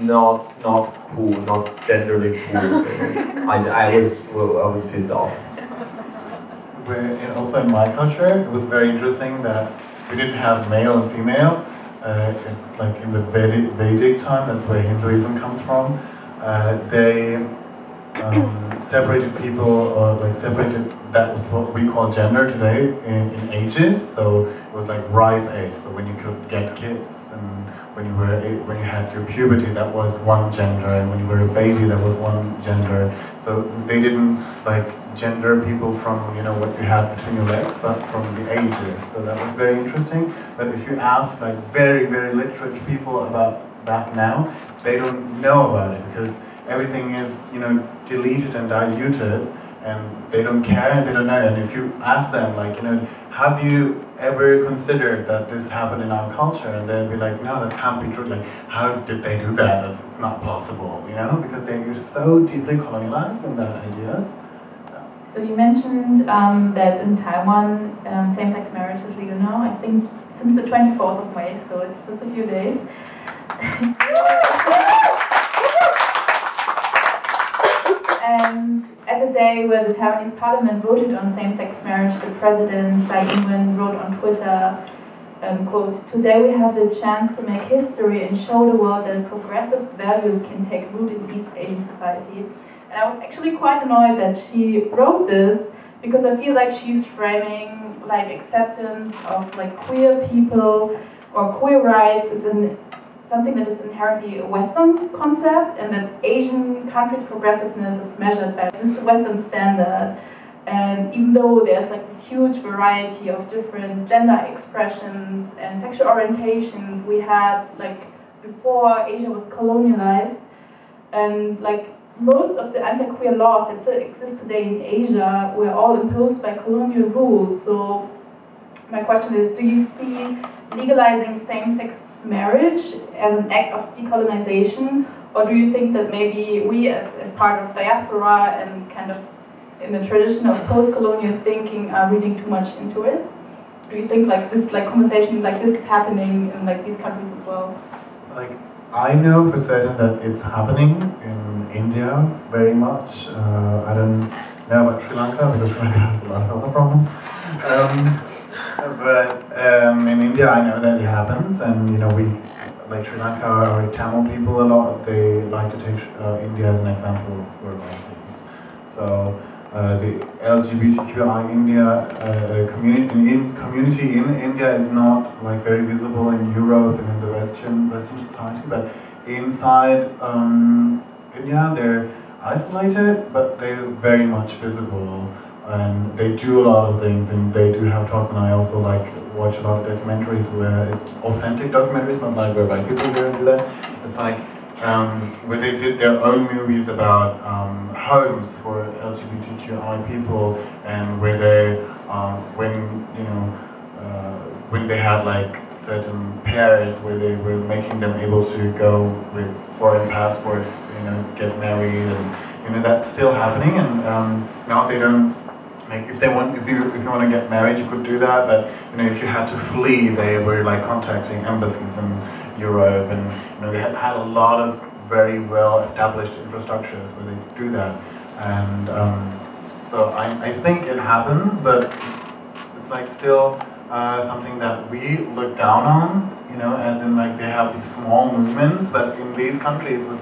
not not cool not generally cool so I, I was well, I was pissed off Where also in my culture it was very interesting that we didn't have male and female uh, it's like in the Vedic, Vedic time that's where Hinduism comes from. Uh, they um, separated people or like separated that was what we call gender today in, in, ages. So it was like ripe age. So when you could get kids and when you were when you had your puberty that was one gender. And when you were a baby that was one gender. So they didn't like gender people from you know what you had between your legs but from the ages. So that was very interesting but if you ask like very very literate people about that now they don't know about it because everything is, you know, deleted and diluted and they don't care and they don't know. And if you ask them, like, you know, have you ever considered that this happened in our culture? And they'll be like, no, that can't be true. Like, how did they do that? That's, it's not possible, you know, because they're so deeply colonized in their ideas. So you mentioned um, that in Taiwan, um, same-sex marriage is legal now. I think since the 24th of May, so it's just a few days. And at the day where the Taiwanese parliament voted on same-sex marriage, the president, Tsai Ing-wen, wrote on Twitter, um, quote, Today we have the chance to make history and show the world that progressive values can take root in East Asian society. And I was actually quite annoyed that she wrote this because I feel like she's framing like acceptance of like queer people or queer rights is an something that is inherently a Western concept, and that Asian countries' progressiveness is measured by this Western standard. And even though there's like this huge variety of different gender expressions and sexual orientations we had like before Asia was colonialized, and like most of the anti-queer laws that still exist today in Asia were all imposed by colonial rule. So my question is, do you see legalizing same-sex marriage as an act of decolonization, or do you think that maybe we, as, as part of diaspora and kind of in the tradition of post-colonial thinking, are reading too much into it? Do you think like this, like conversation like this is happening in like these countries as well? Like I know for certain that it's happening in India very much. Uh, I don't know about Sri Lanka because Sri Lanka has a lot of other problems. Um, but um, in India, I know that it happens, and you know, we like Sri Lanka or Tamil people a lot. They like to take uh, India as an example for a lot of things. So. Uh, the LGBTQI India uh, community in community in India is not like very visible in Europe and in the Western Western society, but inside um, India they're isolated, but they're very much visible. and they do a lot of things, and they do have talks. And I also like watch a lot of documentaries where it's authentic documentaries, not like where white people go and do that. It's like um, where they did their own movies about um, homes for LGBTQI people, and where they, um, when you know, uh, when they had like certain pairs where they were making them able to go with foreign passports, you know, get married, and you know that's still happening. And um, now they don't like if they want if you if you want to get married, you could do that. But you know, if you had to flee, they were like contacting embassies in Europe, and you know they had had a lot of very well established infrastructures where they do that. And um, so I, I think it happens, but it's, it's like still uh, something that we look down on, you know, as in like they have these small movements, but in these countries with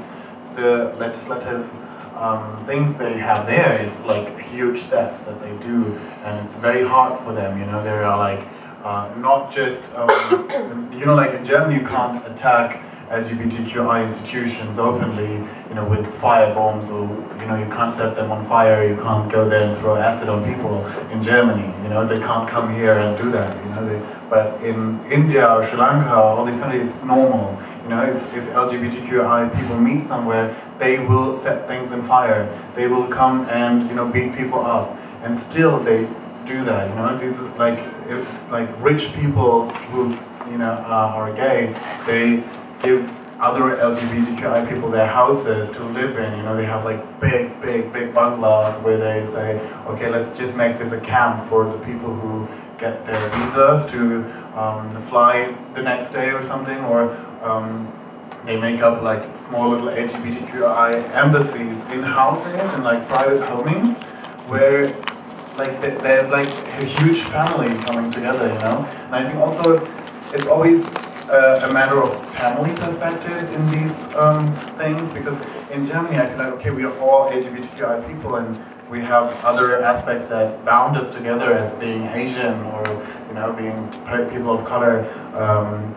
the legislative um, things they have there, it's like huge steps that they do, and it's very hard for them, you know, they are like uh, not just, um, you know, like in Germany you can't attack LGBTQI institutions openly, you know, with fire bombs or, you know, you can't set them on fire, you can't go there and throw acid on people in Germany, you know, they can't come here and do that, you know, they, but in India or Sri Lanka, all these countries, it's normal, you know, if, if LGBTQI people meet somewhere, they will set things on fire, they will come and, you know, beat people up, and still they do that, you know, this is like, it's like rich people who, you know, uh, are gay, they give other LGBTQI people their houses to live in. You know, they have like big, big, big bungalows where they say, okay, let's just make this a camp for the people who get their visas to um, fly the next day or something, or um, they make up like small little LGBTQI embassies in houses and like private homes where like there's like a huge family coming together, you know. And I think also it's always uh, a matter of family perspectives in these um, things because in Germany I feel like okay we are all LGBTQI people and we have other aspects that bound us together as being Asian or you know being people of color um,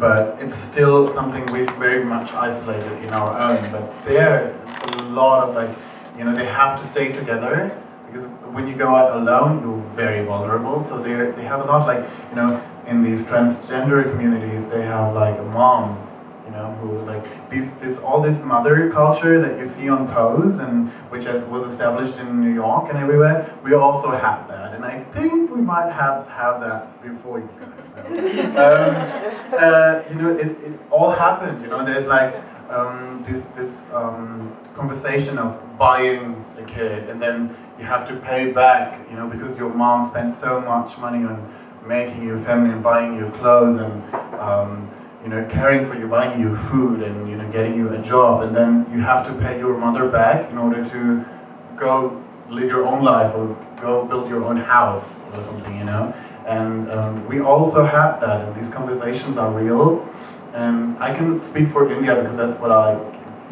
but it's still something we've very much isolated in our own but there it's a lot of like you know they have to stay together because when you go out alone you're very vulnerable so they they have a lot like you know in these transgender communities, they have like moms, you know, who like these this all this mother culture that you see on Pose and which has, was established in New York and everywhere. We also have that, and I think we might have have that before you guys. um, uh, you know, it, it all happened. You know, there's like um, this this um, conversation of buying a kid, and then you have to pay back. You know, because your mom spent so much money on making you feminine, buying you clothes, and um, you know, caring for you, buying you food, and you know, getting you a job, and then you have to pay your mother back in order to go live your own life or go build your own house or something, you know. And um, we also have that, and these conversations are real. And I can speak for India because that's what I,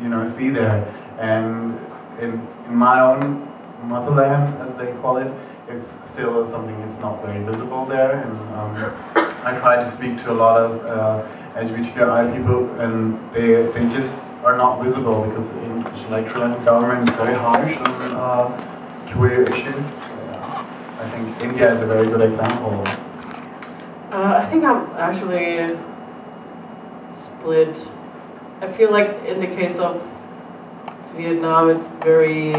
you know, see there. And in, in my own motherland, as they call it, it's still something that's not very visible there. And um, I try to speak to a lot of uh, LGBTQI people, and they they just are not visible because in like Sri Lankan government is very harsh on uh, queer issues. Yeah. I think India is a very good example. Uh, I think I'm actually split. I feel like in the case of Vietnam, it's very.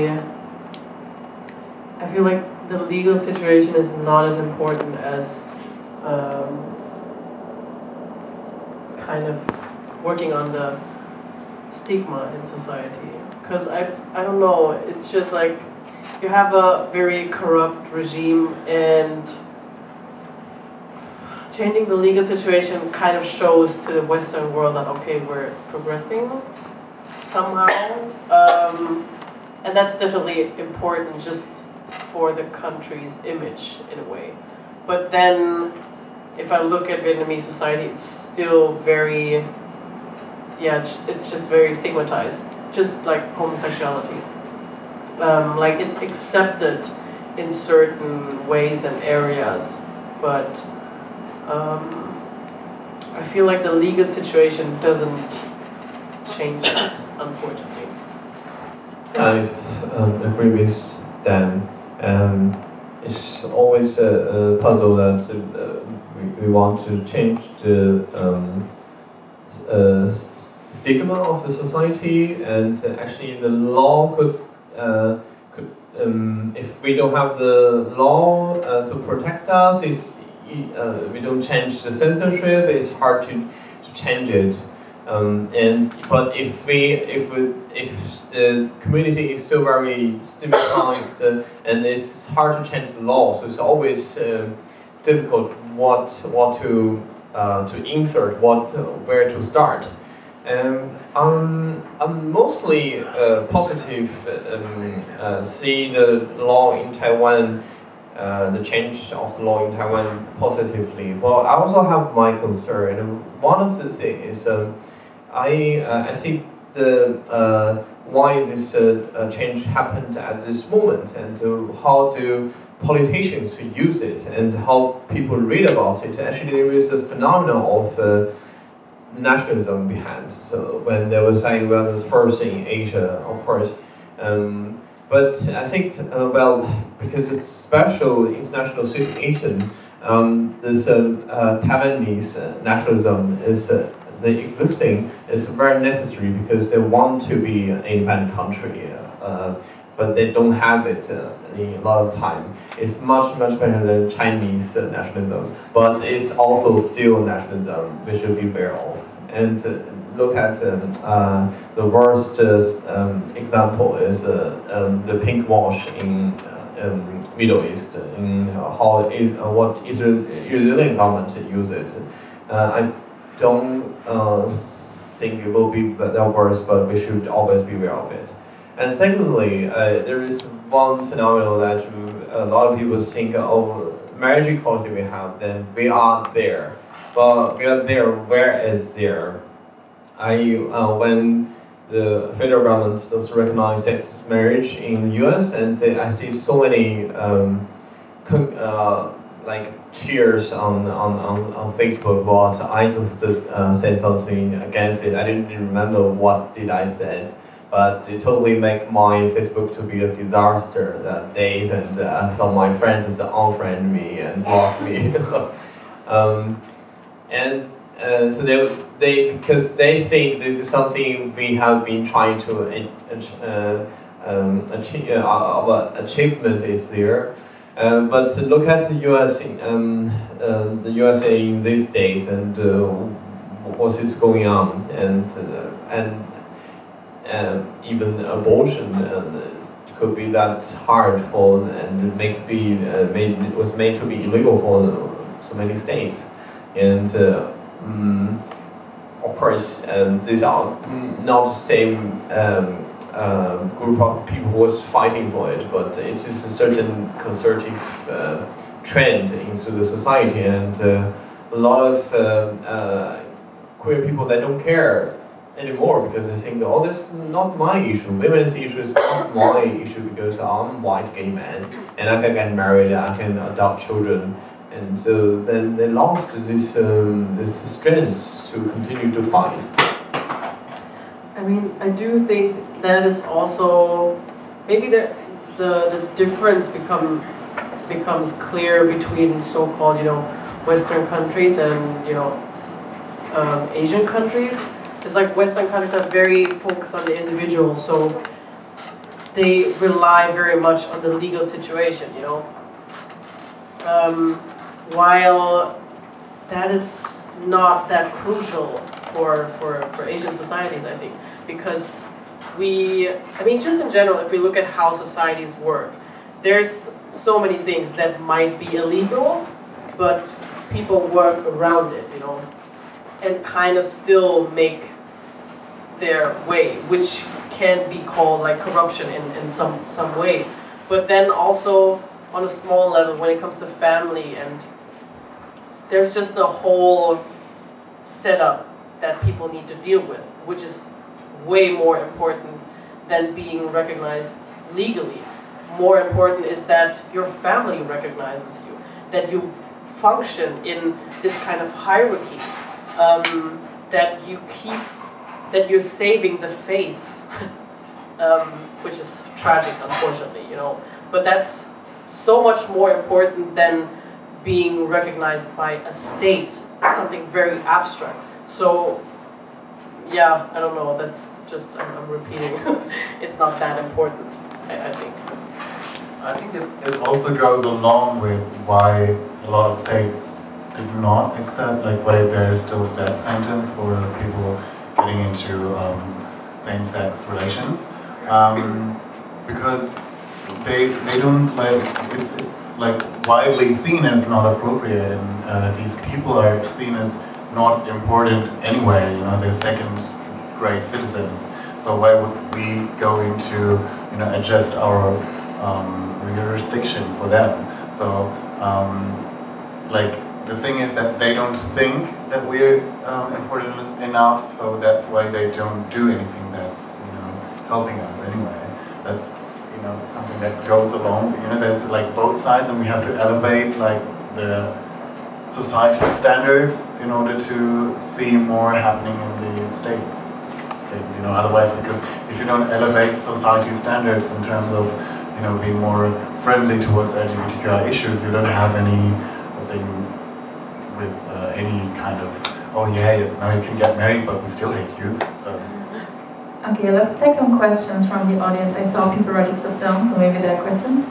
I feel like the legal situation is not as important as um, kind of working on the stigma in society. Because I, I don't know, it's just like you have a very corrupt regime and changing the legal situation kind of shows to the Western world that okay, we're progressing somehow. Um, and that's definitely important just for the country's image in a way. But then, if I look at Vietnamese society, it's still very, yeah, it's, it's just very stigmatized, just like homosexuality. Um, like it's accepted in certain ways and areas, but um, I feel like the legal situation doesn't change that, unfortunately. I um, agree with Dan Um, it's always a, a puzzle that uh, we, we want to change the um, uh, stigma of the society, and actually the law could uh, could um, if we don't have the law uh, to protect us, it's, uh, we don't change the censorship. It's hard to, to change it. Um, and but if we if we, if the community is still very stigmatized uh, and it's hard to change the law, so it's always uh, difficult what what to uh, to insert, what where to start. Um, I'm, I'm mostly uh, positive. Um, uh, see the law in Taiwan, uh, the change of the law in Taiwan positively. But I also have my concern. One of the things is um, I uh, I see the uh, why this uh, change happened at this moment and how do politicians use it and how people read about it. Actually, there is a phenomenon of nationalism behind. So when they were saying well, the first in Asia, of course. Um, but I think, uh, well, because it's special international situation, um, this uh, uh, Taiwanese uh, nationalism is uh, the existing is very necessary because they want to be an independent country, uh, but they don't have it in a lot of time. It's much much better than Chinese nationalism, but it's also still nationalism we should be aware of and look at um, uh, the worst um, example is uh, um, the pink wash in uh, um, Middle East, in how it, what Israel, Israeli government use it. I don't think it will be that worse, but we should always be aware of it. And secondly, uh, there is one phenomenon that a lot of people think, oh, marriage equality we have, then we are there. But we are there, where is there? I, uh, when the federal government does recognize sex marriage in the US, and I see so many um, uh, like cheers on, on, on, on Facebook, but I just uh, said something against it. I didn't remember what did I said, but it totally make my Facebook to be a disaster that days, and uh, some of my friends unfriend me and block me. um, and uh, so they, they because they think this is something we have been trying to uh, um, achieve, uh, our achievement is there. Um, but look at the US, um, uh, the USA in these days, and uh, what is going on, and and even abortion could be that hard for and make be made it was made to be illegal for so many states. And uh, um, of course um, these are not the same um, uh, group of people who was fighting for it, but it is a certain conservative uh, trend into the society, and uh, a lot of uh, uh, queer people that don't care anymore because they think, oh, this is not my issue. Women's issue is not my issue because I'm white gay man and I can get married, I can adopt children and so then they lost this um, this strength to continue to fight. I mean, I do think that is also maybe the the, the difference become becomes clear between so-called you know Western countries and you know um, Asian countries. It's like Western countries are very focused on the individual, so they rely very much on the legal situation. You know. Um, while that is not that crucial for, for, for Asian societies, I think, because we, I mean, just in general, if we look at how societies work, there's so many things that might be illegal, but people work around it, you know, and kind of still make their way, which can be called like corruption in, in some, some way. But then also on a small level, when it comes to family and there's just a whole setup that people need to deal with, which is way more important than being recognized legally. More important is that your family recognizes you, that you function in this kind of hierarchy, um, that you keep, that you're saving the face, um, which is tragic, unfortunately, you know. But that's so much more important than being recognized by a state, something very abstract. So, yeah, I don't know, that's just, I'm, I'm repeating. it's not that important, I, I think. I think it, it also goes along with why a lot of states did not accept, like why there is still a death sentence for people getting into um, same-sex relations. Um, because they they don't like it's, it's like widely seen as not appropriate, and uh, these people are seen as not important anyway. You know, they're second-grade citizens. So why would we go into you know adjust our um, jurisdiction for them? So um, like the thing is that they don't think that we're um, important enough, so that's why they don't do anything that's you know helping us anyway. That's you know something that goes along. You know, there's like both sides, and we have to elevate like the societal standards in order to see more happening in the state. States, you know, otherwise, because if you don't elevate society standards in terms of you know being more friendly towards LGBTQI issues, you don't have any thing with uh, any kind of oh yeah, now you can get married, but we still hate you. So. Okay, let's take some questions from the audience. I saw people writing stuff down, so maybe there are questions.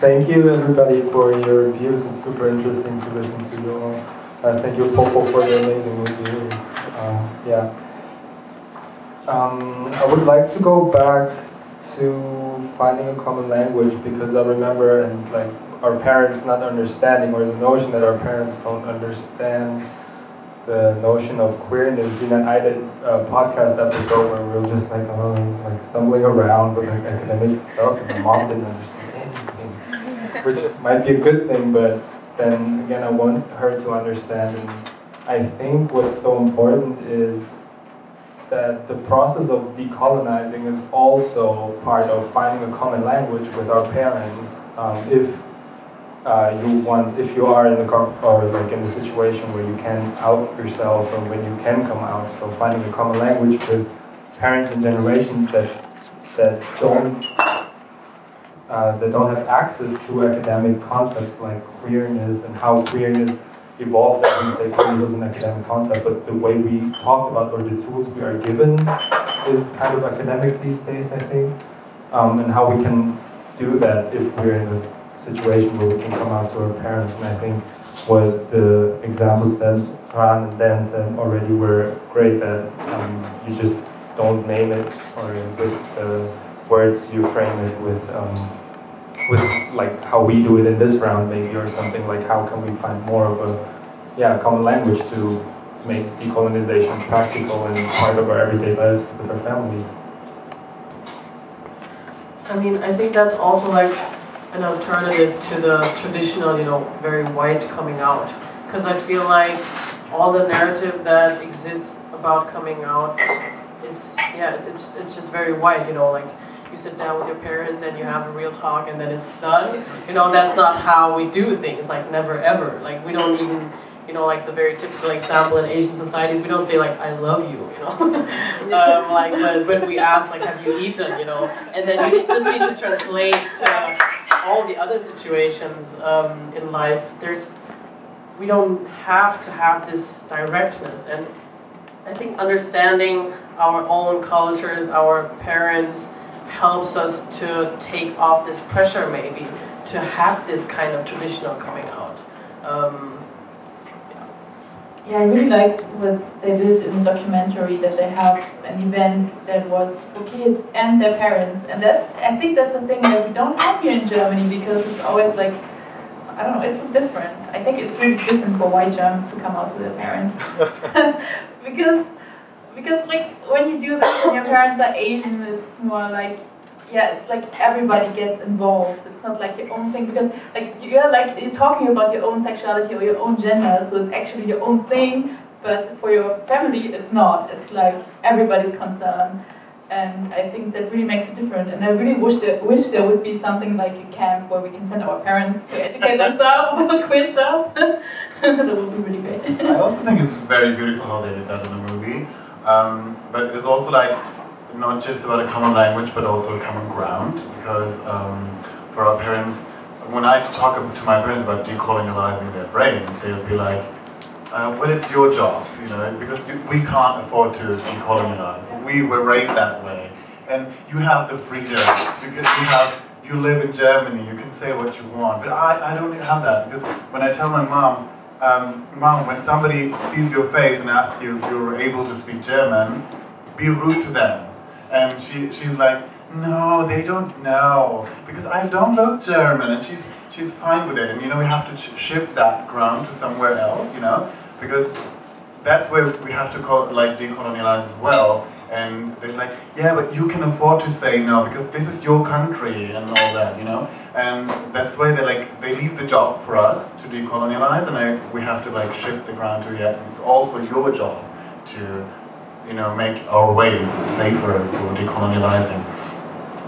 Thank you, everybody, for your views. It's super interesting to listen to you all. Uh, thank you, Popo, for the amazing reviews. Um, yeah. Um, I would like to go back to finding a common language because I remember and like our parents not understanding or the notion that our parents don't understand the notion of queerness. in know, I did a podcast episode where we were just like, oh, like stumbling around with like academic stuff, and my mom didn't understand which might be a good thing, but then again, I want her to understand. And I think what's so important is that the process of decolonizing is also part of finding a common language with our parents. Um, if uh, you want, if you are in the or like in the situation where you can out yourself or when you can come out, so finding a common language with parents and generations that that don't uh, that don't have access to academic concepts like queerness and how queerness evolved. I wouldn't say queerness is an academic concept, but the way we talk about or the tools we are given is kind of academic these days, I think, um, and how we can do that if we're in a situation where we can come out to our parents. And I think what the examples that Ram and Dan said already were great, that um, you just don't name it or with the words you frame it with um, with like how we do it in this round maybe or something like how can we find more of a yeah common language to make decolonization practical and part of our everyday lives with our families. I mean, I think that's also like an alternative to the traditional, you know, very white coming out. Because I feel like all the narrative that exists about coming out is, yeah, it's, it's just very white, you know, like you sit down with your parents and you have a real talk and then it's done. You know, that's not how we do things, like never ever. Like we don't even, you know, like the very typical example in Asian societies, we don't say like, I love you, you know. um, like but when we ask like, have you eaten, you know, and then you just need to translate to all the other situations um, in life, there's we don't have to have this directness. And I think understanding our own cultures, our parents, helps us to take off this pressure maybe to have this kind of traditional coming out. Um, yeah, I really liked what they did in the documentary that they have an event that was for kids and their parents, and that's I think that's a thing that we don't have here in Germany because it's always like I don't know, it's different. I think it's really different for white Germans to come out to their parents because because like when you do this and your parents are Asian, it's more like yeah, it's like everybody gets involved. It's not like your own thing because like you're like you're talking about your own sexuality or your own gender, so it's actually your own thing. But for your family, it's not. It's like everybody's concern, and I think that really makes it different. And I really wish there wish there would be something like a camp where we can send our parents to educate themselves about queer stuff. that would be really great. I also think it's very beautiful how they did that in the movie, um, but it's also like not just about a common language, but also a common ground. Because um, for our parents, when I talk to my parents about decolonializing their brains, they'll be like, uh, "Well, it's your job, you know, because we can't afford to decolonize. We were raised that way, and you have the freedom because you have." You live in Germany, you can say what you want, but I, I don't have that because when I tell my mom, um, mom, when somebody sees your face and asks you if you're able to speak German, be rude to them. And she, she's like, no, they don't know because I don't look German, and she's she's fine with it. And you know, we have to sh- shift that ground to somewhere else, you know, because that's where we have to call like decolonialize as well. And they're like, yeah, but you can afford to say no because this is your country and all that, you know. And that's why they like they leave the job for us to decolonialize, and I, we have to like shift the ground to yeah, it's also your job to you know make our ways safer for decolonializing.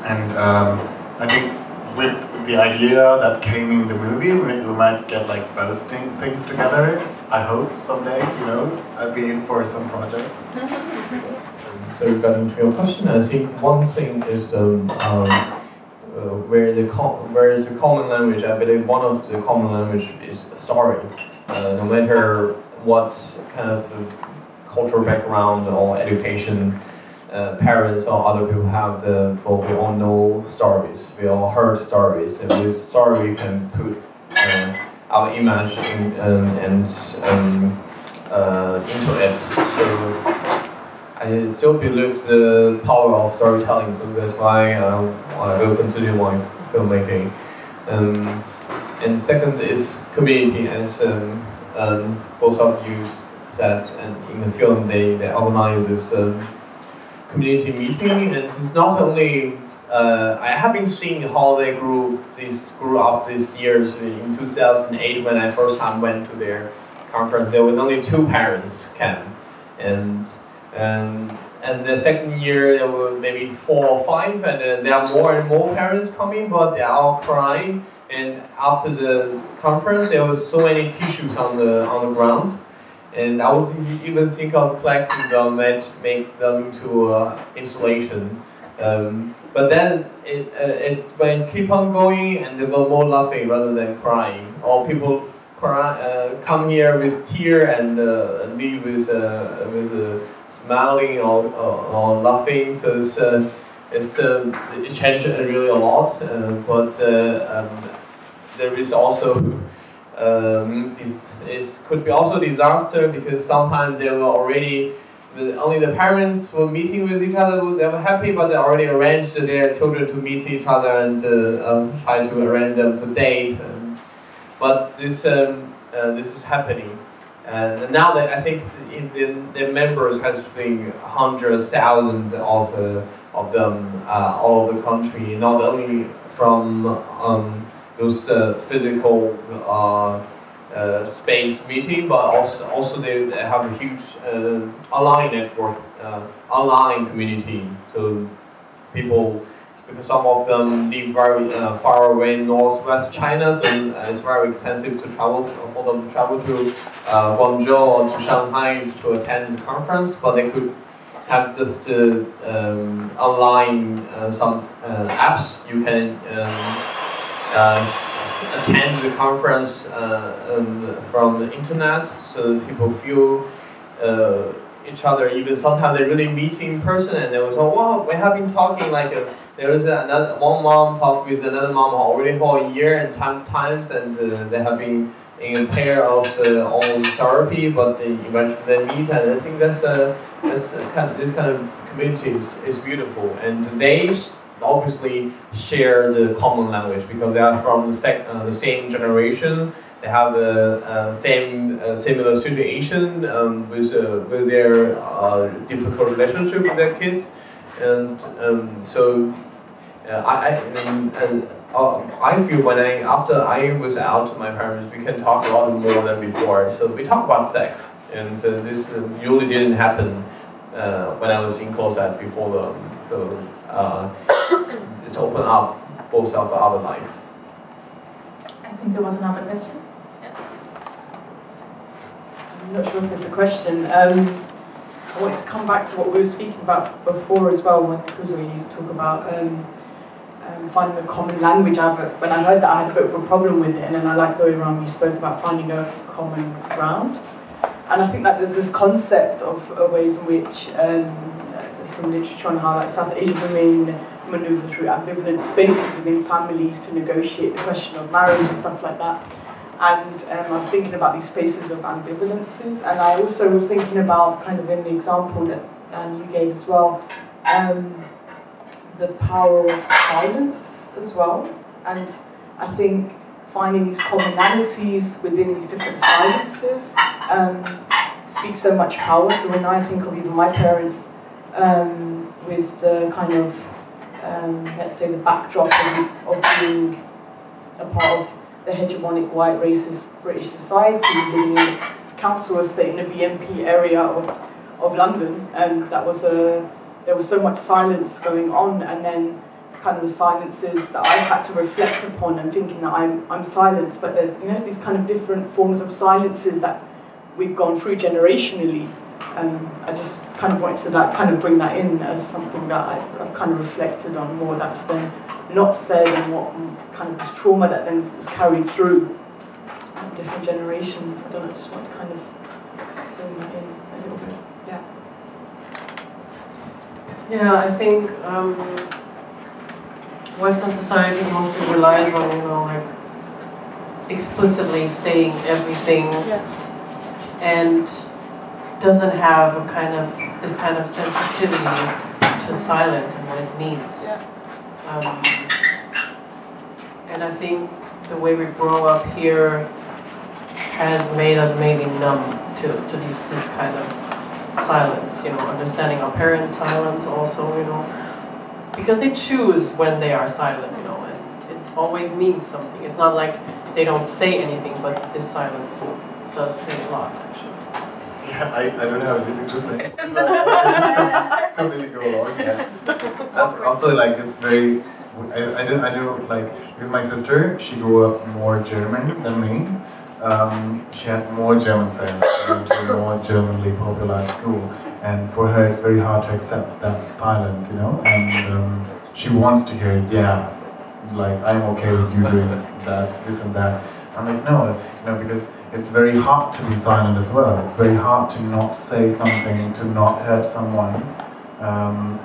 And um, I think with the idea that came in the movie, we, might get like thing, things together. I hope someday, you know, I'll be in for some projects. So regarding to your question, I think one thing is um, um, uh, where the where is the common language. I believe one of the common language is story. Uh, no matter what kind of uh, cultural background or education uh, parents or other people have, the well, we all know stories. We all heard stories, and with story we can put uh, our image in, um, and um, uh, into it. So. I still believe the power of storytelling, so that's why uh, I will continue my filmmaking. Um, and second is community, as um, um, both of you said, and in the film they, they organize this um, community meeting, and it's not only uh, I have been seeing how they grew this grew up these years. In 2008, when I first time went to their conference, there was only two parents came, and and and the second year there were maybe four or five, and uh, there are more and more parents coming, but they are all crying. And after the conference, there was so many tissues on the on the ground, and I was even thinking of collecting them and make them into uh, installation. Um, but then it, uh, it when it keep on going, and they were more laughing rather than crying, or people cry, uh, come here with tear and uh, leave with uh, with smiling or, or, or laughing. So it's, uh, it's uh, it changed really a lot. Uh, but uh, um, there is also um, this could be also disaster because sometimes they were already only the parents were meeting with each other. They were happy, but they already arranged their children to meet each other and uh, um, try to arrange them to date. And, but this um, uh, this is happening. And now that I think the, members has been hundreds, thousands of uh, of them uh, all over the country, not only from um, those uh, physical uh, uh, space meeting, but also also they, they have a huge uh, online network, online community. So people some of them live very uh, far away in northwest China, so uh, it's very expensive to travel for them to travel to uh, Guangzhou or to Shanghai to attend the conference, but they could have just uh, um, online uh, some uh, apps you can um, attend the conference um, from the internet, so people feel each other. Even sometimes they really meet in person, and they will say, "Wow, we have been talking like a." There was another one mom talked with another mom already for a year and time times, and uh, they have been in a pair of uh, on therapy, but they eventually they meet, and I think that's uh, that's kind of, this kind of community is, is beautiful, and they obviously share the common language because they are from the, sec- uh, the same generation. They have the same uh, similar situation um, with uh, with their uh, difficult relationship with their kids, and um, so uh, I, I and, uh, I feel when I after I was out to my parents, we can talk a lot more than before. So we talk about sex, and uh, this uh, usually didn't happen uh, when I was in Closet before the so uh, just open up both of our life. I think there was another question. I'm not sure if it's a question. Um, I wanted to come back to what we were speaking about before as well, when Kuzo, you talk about um, um, finding a common language. I, when I heard that, I had a bit of a problem with it, and then I like the way around you spoke about finding a common ground. And I think that there's this concept of ways in which um, some literature on how like South Asian women maneuver through ambivalent spaces within families to negotiate the question of marriage and stuff like that. And um, I was thinking about these spaces of ambivalences, and I also was thinking about kind of in the example that Dan you gave as well, um, the power of silence as well. And I think finding these commonalities within these different silences um, speaks so much power. So when I think of even my parents, um, with the kind of um, let's say the backdrop of, of being a part of the hegemonic white racist British society living in council estate in the BNP area of, of London. And that was a there was so much silence going on and then kind of the silences that I had to reflect upon and thinking that I'm, I'm silenced. But there, you know these kind of different forms of silences that we've gone through generationally um, I just kind of wanted to like kind of bring that in as something that I've, I've kind of reflected on more that's then not said and what kind of this trauma that then is carried through different generations. I don't know, I just want to kind of bring that in a little bit. Yeah. Yeah, I think um, Western society mostly relies on, you know, like explicitly saying everything yeah. and doesn't have a kind of this kind of sensitivity to silence and what it means. Yeah. Um, and I think the way we grow up here has made us maybe numb to, to these, this kind of silence, you know, understanding our parents' silence also, you know, because they choose when they are silent, you know, and it always means something. It's not like they don't say anything, but this silence does say a lot, actually. Yeah, I, I don't have anything to say. completely go along. Yeah. That's also like it's very. I, I don't I don't like because my sister she grew up more German than me. Um, she had more German friends. She went to a more Germanly popular school, and for her it's very hard to accept that silence, you know. And um, she wants to hear, yeah, like I'm okay with you doing that, this and that. I'm like, no, you know, because it's very hard to be silent as well. It's very hard to not say something, to not hurt someone. Um,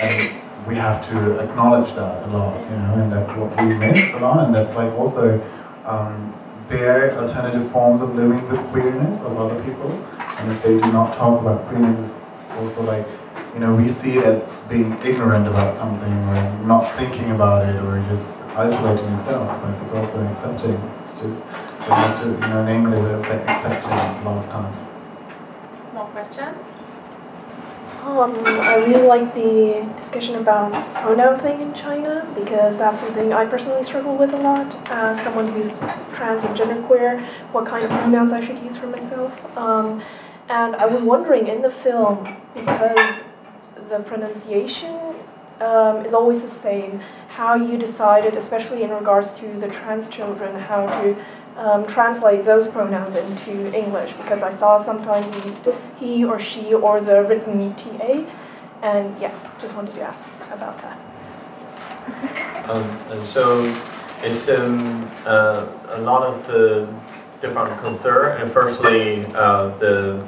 and we have to acknowledge that a lot, you know, and that's what we miss a lot. And that's like also um, their alternative forms of living with queerness of other people. And if they do not talk about queerness, it's also like, you know, we see it as being ignorant about something or not thinking about it or just isolating yourself, but it's also accepting. It's just we have to, you know, namely the accepting a lot of times. More questions? Um, I really like the discussion about pronoun thing in China because that's something I personally struggle with a lot as someone who's trans and genderqueer, what kind of pronouns I should use for myself. Um, and I was wondering in the film, because the pronunciation um, is always the same, how you decided, especially in regards to the trans children, how to um, translate those pronouns into English because I saw sometimes used he or she or the written TA. And yeah, just wanted to ask about that. Um, and so it's um, uh, a lot of uh, different concern. And firstly, uh, the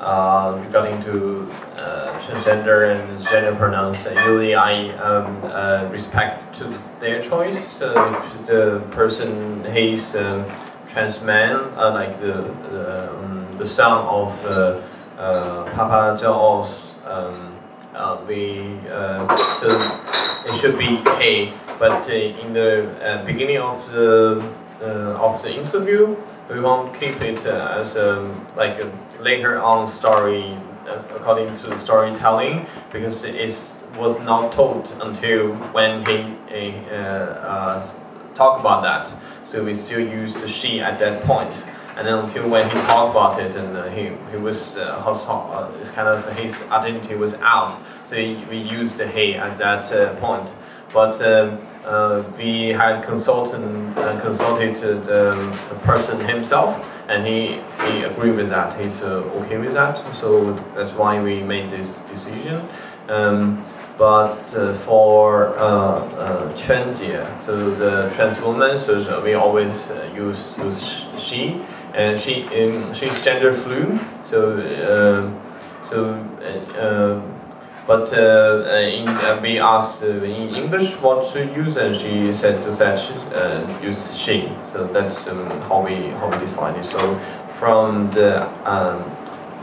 uh, regarding to uh, transgender and gender pronouns, usually I um, uh, respect to their choice. So if the person he's a trans man, uh, like the the, um, the son of uh, uh, Papa Zhao um, uh, we uh, so it should be A. But in the beginning of the of the interview, we won't keep it as a like a later on story uh, according to the storytelling because it was not told until when he uh, uh, talked about that. So we still use the she at that point. And then until when he talked about it and uh, he, he was, uh, his, uh, kind of his identity was out. So we used the he at that uh, point. but um, we had consultant consulted the person himself, and he he agreed with that. He's uh, okay with that, so that's why we made this decision. Um, but uh, for uh, uh, 圈姐, so the trans woman, so we always uh, use use she, and she um, she's gender fluid, so um, so. Uh, but uh, in, uh, we asked uh, in English what to use, and she said to said use she. So that's um, how we how we decided. So from the um,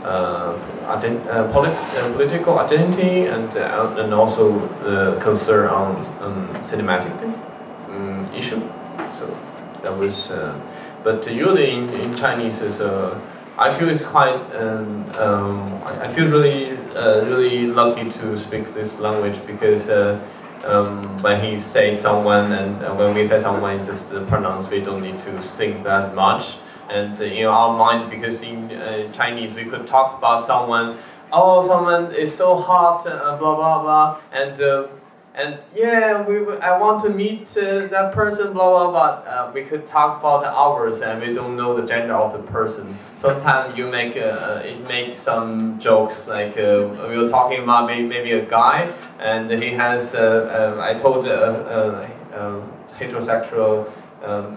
uh, ident uh, polit uh, political identity and and also the concern on um, cinematic um, issue. So that was, but usually in, in Chinese is a I feel it's quite. Um, um, I feel really, uh, really lucky to speak this language because uh, um, when he say someone and uh, when we say someone, just pronounce. We don't need to think that much. And uh, in our mind, because in uh, Chinese we could talk about someone. Oh, someone is so hot, uh, blah blah blah, and and yeah, we, I want to meet uh, that person, blah blah blah. Uh, we could talk about the hours, and we don't know the gender of the person. Sometimes you make uh, it make some jokes like uh, we were talking about maybe, maybe a guy, and he has. Uh, uh, I told a, heterosexual.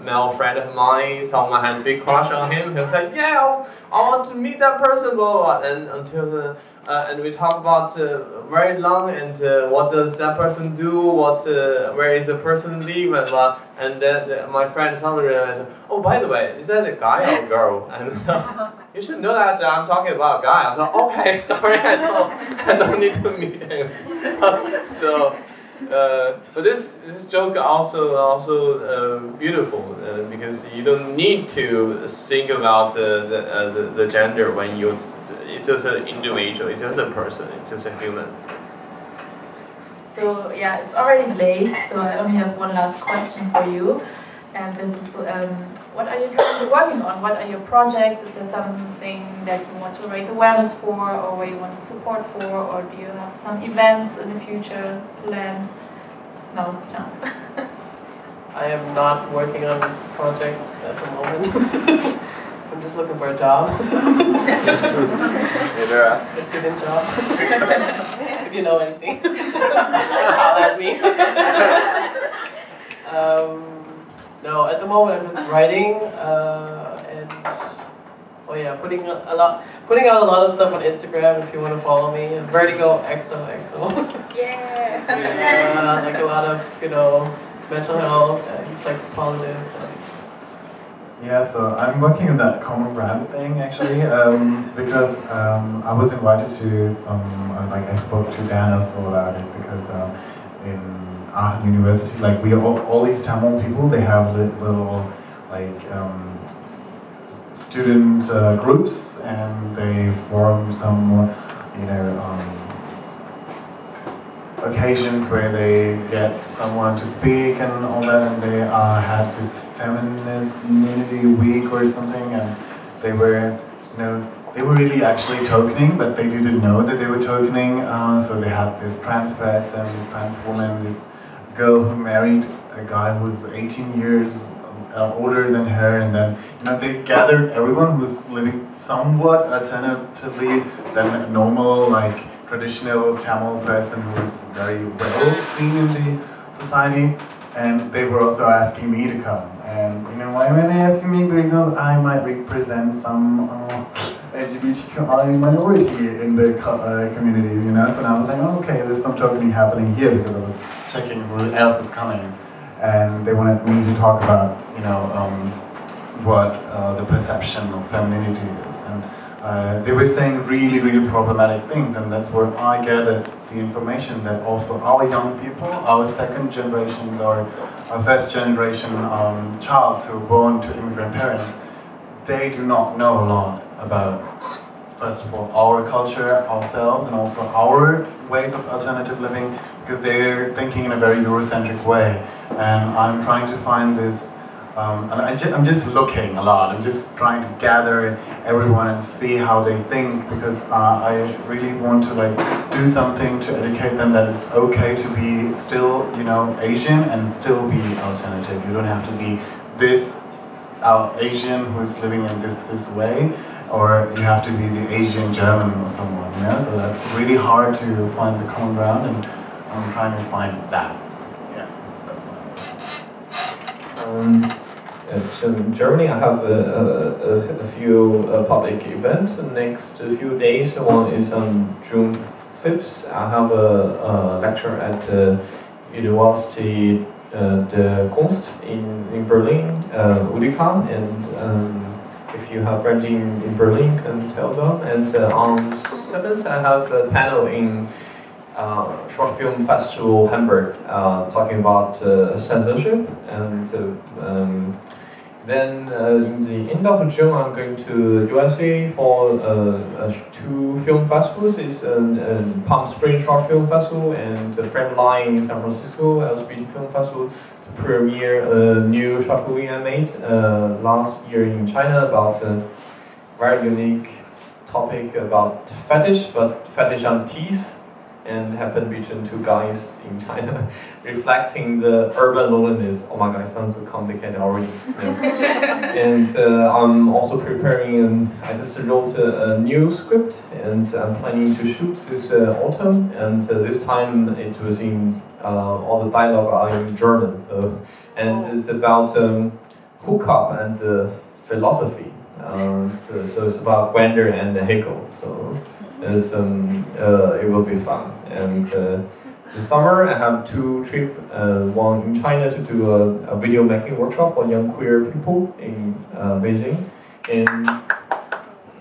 Male friend of mine, someone had a big crush on him. He was like, "Yeah, I want to meet that person." Blah blah. blah. And until the uh, and we talk about uh, very long and uh, what does that person do, what uh, where is the person live, and uh, and then my friend suddenly realized, oh by the way, is that a guy or a girl? And you should know that I'm talking about a guy. I was like, okay, sorry, I don't, I don't need to meet him. so. Uh, but this this joke also also uh, beautiful uh, because you don't need to think about the, the, the gender when you it's just an individual, it's just a person, it's just a human. So yeah, it's already late, so I only have one last question for you. And this is, um, what are you currently working on? What are your projects? Is there something that you want to raise awareness for, or where you want to support for, or do you have some events in the future planned? Now's the chance. I am not working on projects at the moment. I'm just looking for a job. a student job. if you know anything, holler at me. um, no, at the moment I'm just writing uh, and oh yeah, putting a lot, putting out a lot of stuff on Instagram. If you want to follow me, Vertigo XOXO. Yeah. yeah, like a lot of you know mental health and sex positive. Yeah, so I'm working on that common brand thing actually um, because um, I was invited to some, uh, like I spoke to Dan also about it because um, in university, like we all, all these Tamil people, they have little like um, student uh, groups and they form some, you know, um, occasions where they get someone to speak and all that, and they uh, had this feminist community week or something, and they were, you know, they were really actually tokening, but they didn't know that they were tokening. Uh, so they had this trans person, this trans woman, this girl who married a guy who was 18 years uh, older than her, and then you know they gathered everyone who's living somewhat alternatively than a normal like traditional Tamil person who's very well seen in the society, and they were also asking me to come. And you know why were they asking me? Because I might represent some uh, LGBTQI minority in the uh, community, you know. So now I was like, okay, there's some tokening happening here because I was checking who else is coming, and they wanted me to talk about, you know, um, what uh, the perception of femininity is. And uh, they were saying really, really problematic things, and that's where I gathered the information that also our young people, our second generations, or our first generation um, childs who were born to immigrant parents, they do not know a lot about, first of all, our culture, ourselves, and also our ways of alternative living, because they're thinking in a very Eurocentric way. And I'm trying to find this um, and I am just looking a lot. I'm just trying to gather everyone and see how they think because uh, I really want to like do something to educate them that it's okay to be still, you know, Asian and still be alternative. You don't have to be this uh, Asian who's living in this this way, or you have to be the Asian German or someone. You know, so that's really hard to find the common ground, and I'm trying to find that. Yeah, that's what. Um, so in Germany, I have a, a, a few uh, public events the next few days. One is on June 5th. I have a, a lecture at uh, University uh, de Kunst in, in Berlin, uh, UDK, and um, if you have friends in, in Berlin, can tell them. And uh, on 7th, I have a panel in uh, short film festival Hamburg uh, talking about uh, censorship and um, then uh, in the end of June, I'm going to USA for uh, two film festivals. It's uh, Palm Springs Short Film Festival and the Frameline in San Francisco LGBT Film Festival premiere a new short movie I made uh, last year in China about a very unique topic about fetish, but fetish on teeth and happened between two guys in China, reflecting the urban loneliness. Oh my god, it sounds so complicated already. Yeah. and uh, I'm also preparing, an, I just wrote a, a, new script and I'm planning to shoot this uh, autumn. And uh, this time it was in, uh, all the dialogue are in German. So, and it's about um, hookup and uh, philosophy. Uh, so, so, it's about Grindr and Hegel. So um, it will be fun. And uh, this summer I have two trips, uh, one in China to do a, a, video making workshop for young queer people in Beijing. And,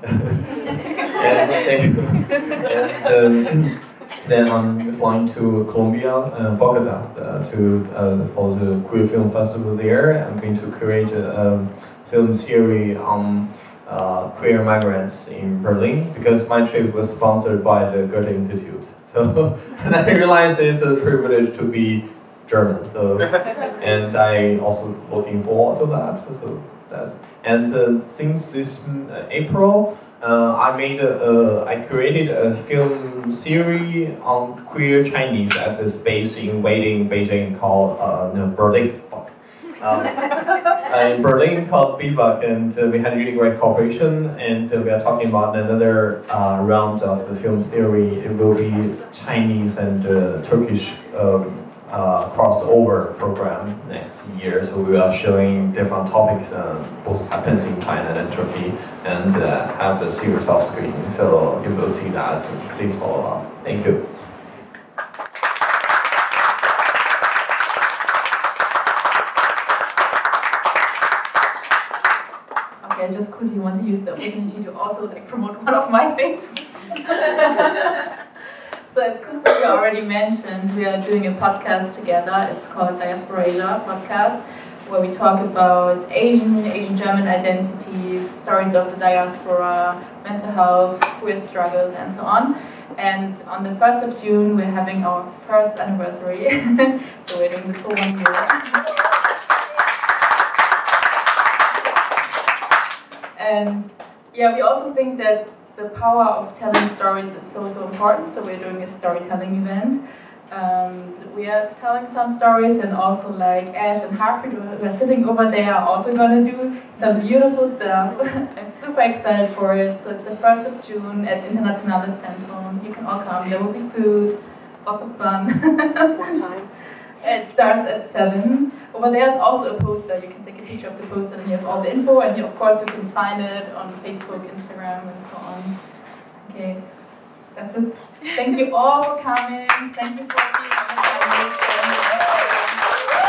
and, and um, then I'm flying to Colombia, uh, Bogota, uh, to uh, for the queer film festival there. I'm going to create a, a film series on uh, queer migrants in Berlin because my trip was sponsored by the Goethe Institute. So and I realized it's a privilege to be German. So and I also looking forward to that. So that's and uh, since this uh, April. Uh, I made a, I created a film series on queer Chinese at a space in Wedding, Beijing called uh, no, Berlin um, in Berlin called bi'bak, and uh, we had a really great cooperation. And uh, we are talking about another uh, round of the film theory. It will be Chinese and uh, Turkish um, uh, crossover program next year. So we are showing different topics, uh, both happens in China and Turkey, and have a series of screening. So you will see that. Please follow up. Thank you. Okay, I just quickly want to use the opportunity to also like promote one of my things. so as Kusumi already mentioned, we are doing a podcast together. It's called Diaspora Asia Podcast, where we talk about Asian, Asian German identities, stories of the diaspora, mental health, queer struggles, and so on. And on the 1st of June, we're having our first anniversary. so we're doing this for one year. And yeah, we also think that the power of telling stories is so, so important. So we're doing a storytelling event. Um, we are telling some stories, and also like Ash and Harpreet, who are sitting over there, are also going to do some beautiful stuff. I'm super excited for it. So it's the 1st of June at Internationales Zentrum. You can all come. There will be food, lots of fun. What time? It starts at 7. Oh, Over there is also a poster. You can take a picture of the poster and you have all the info. And you, of course, you can find it on Facebook, Instagram, and so on. Okay, that's it. Thank you all for coming. Thank you for being on the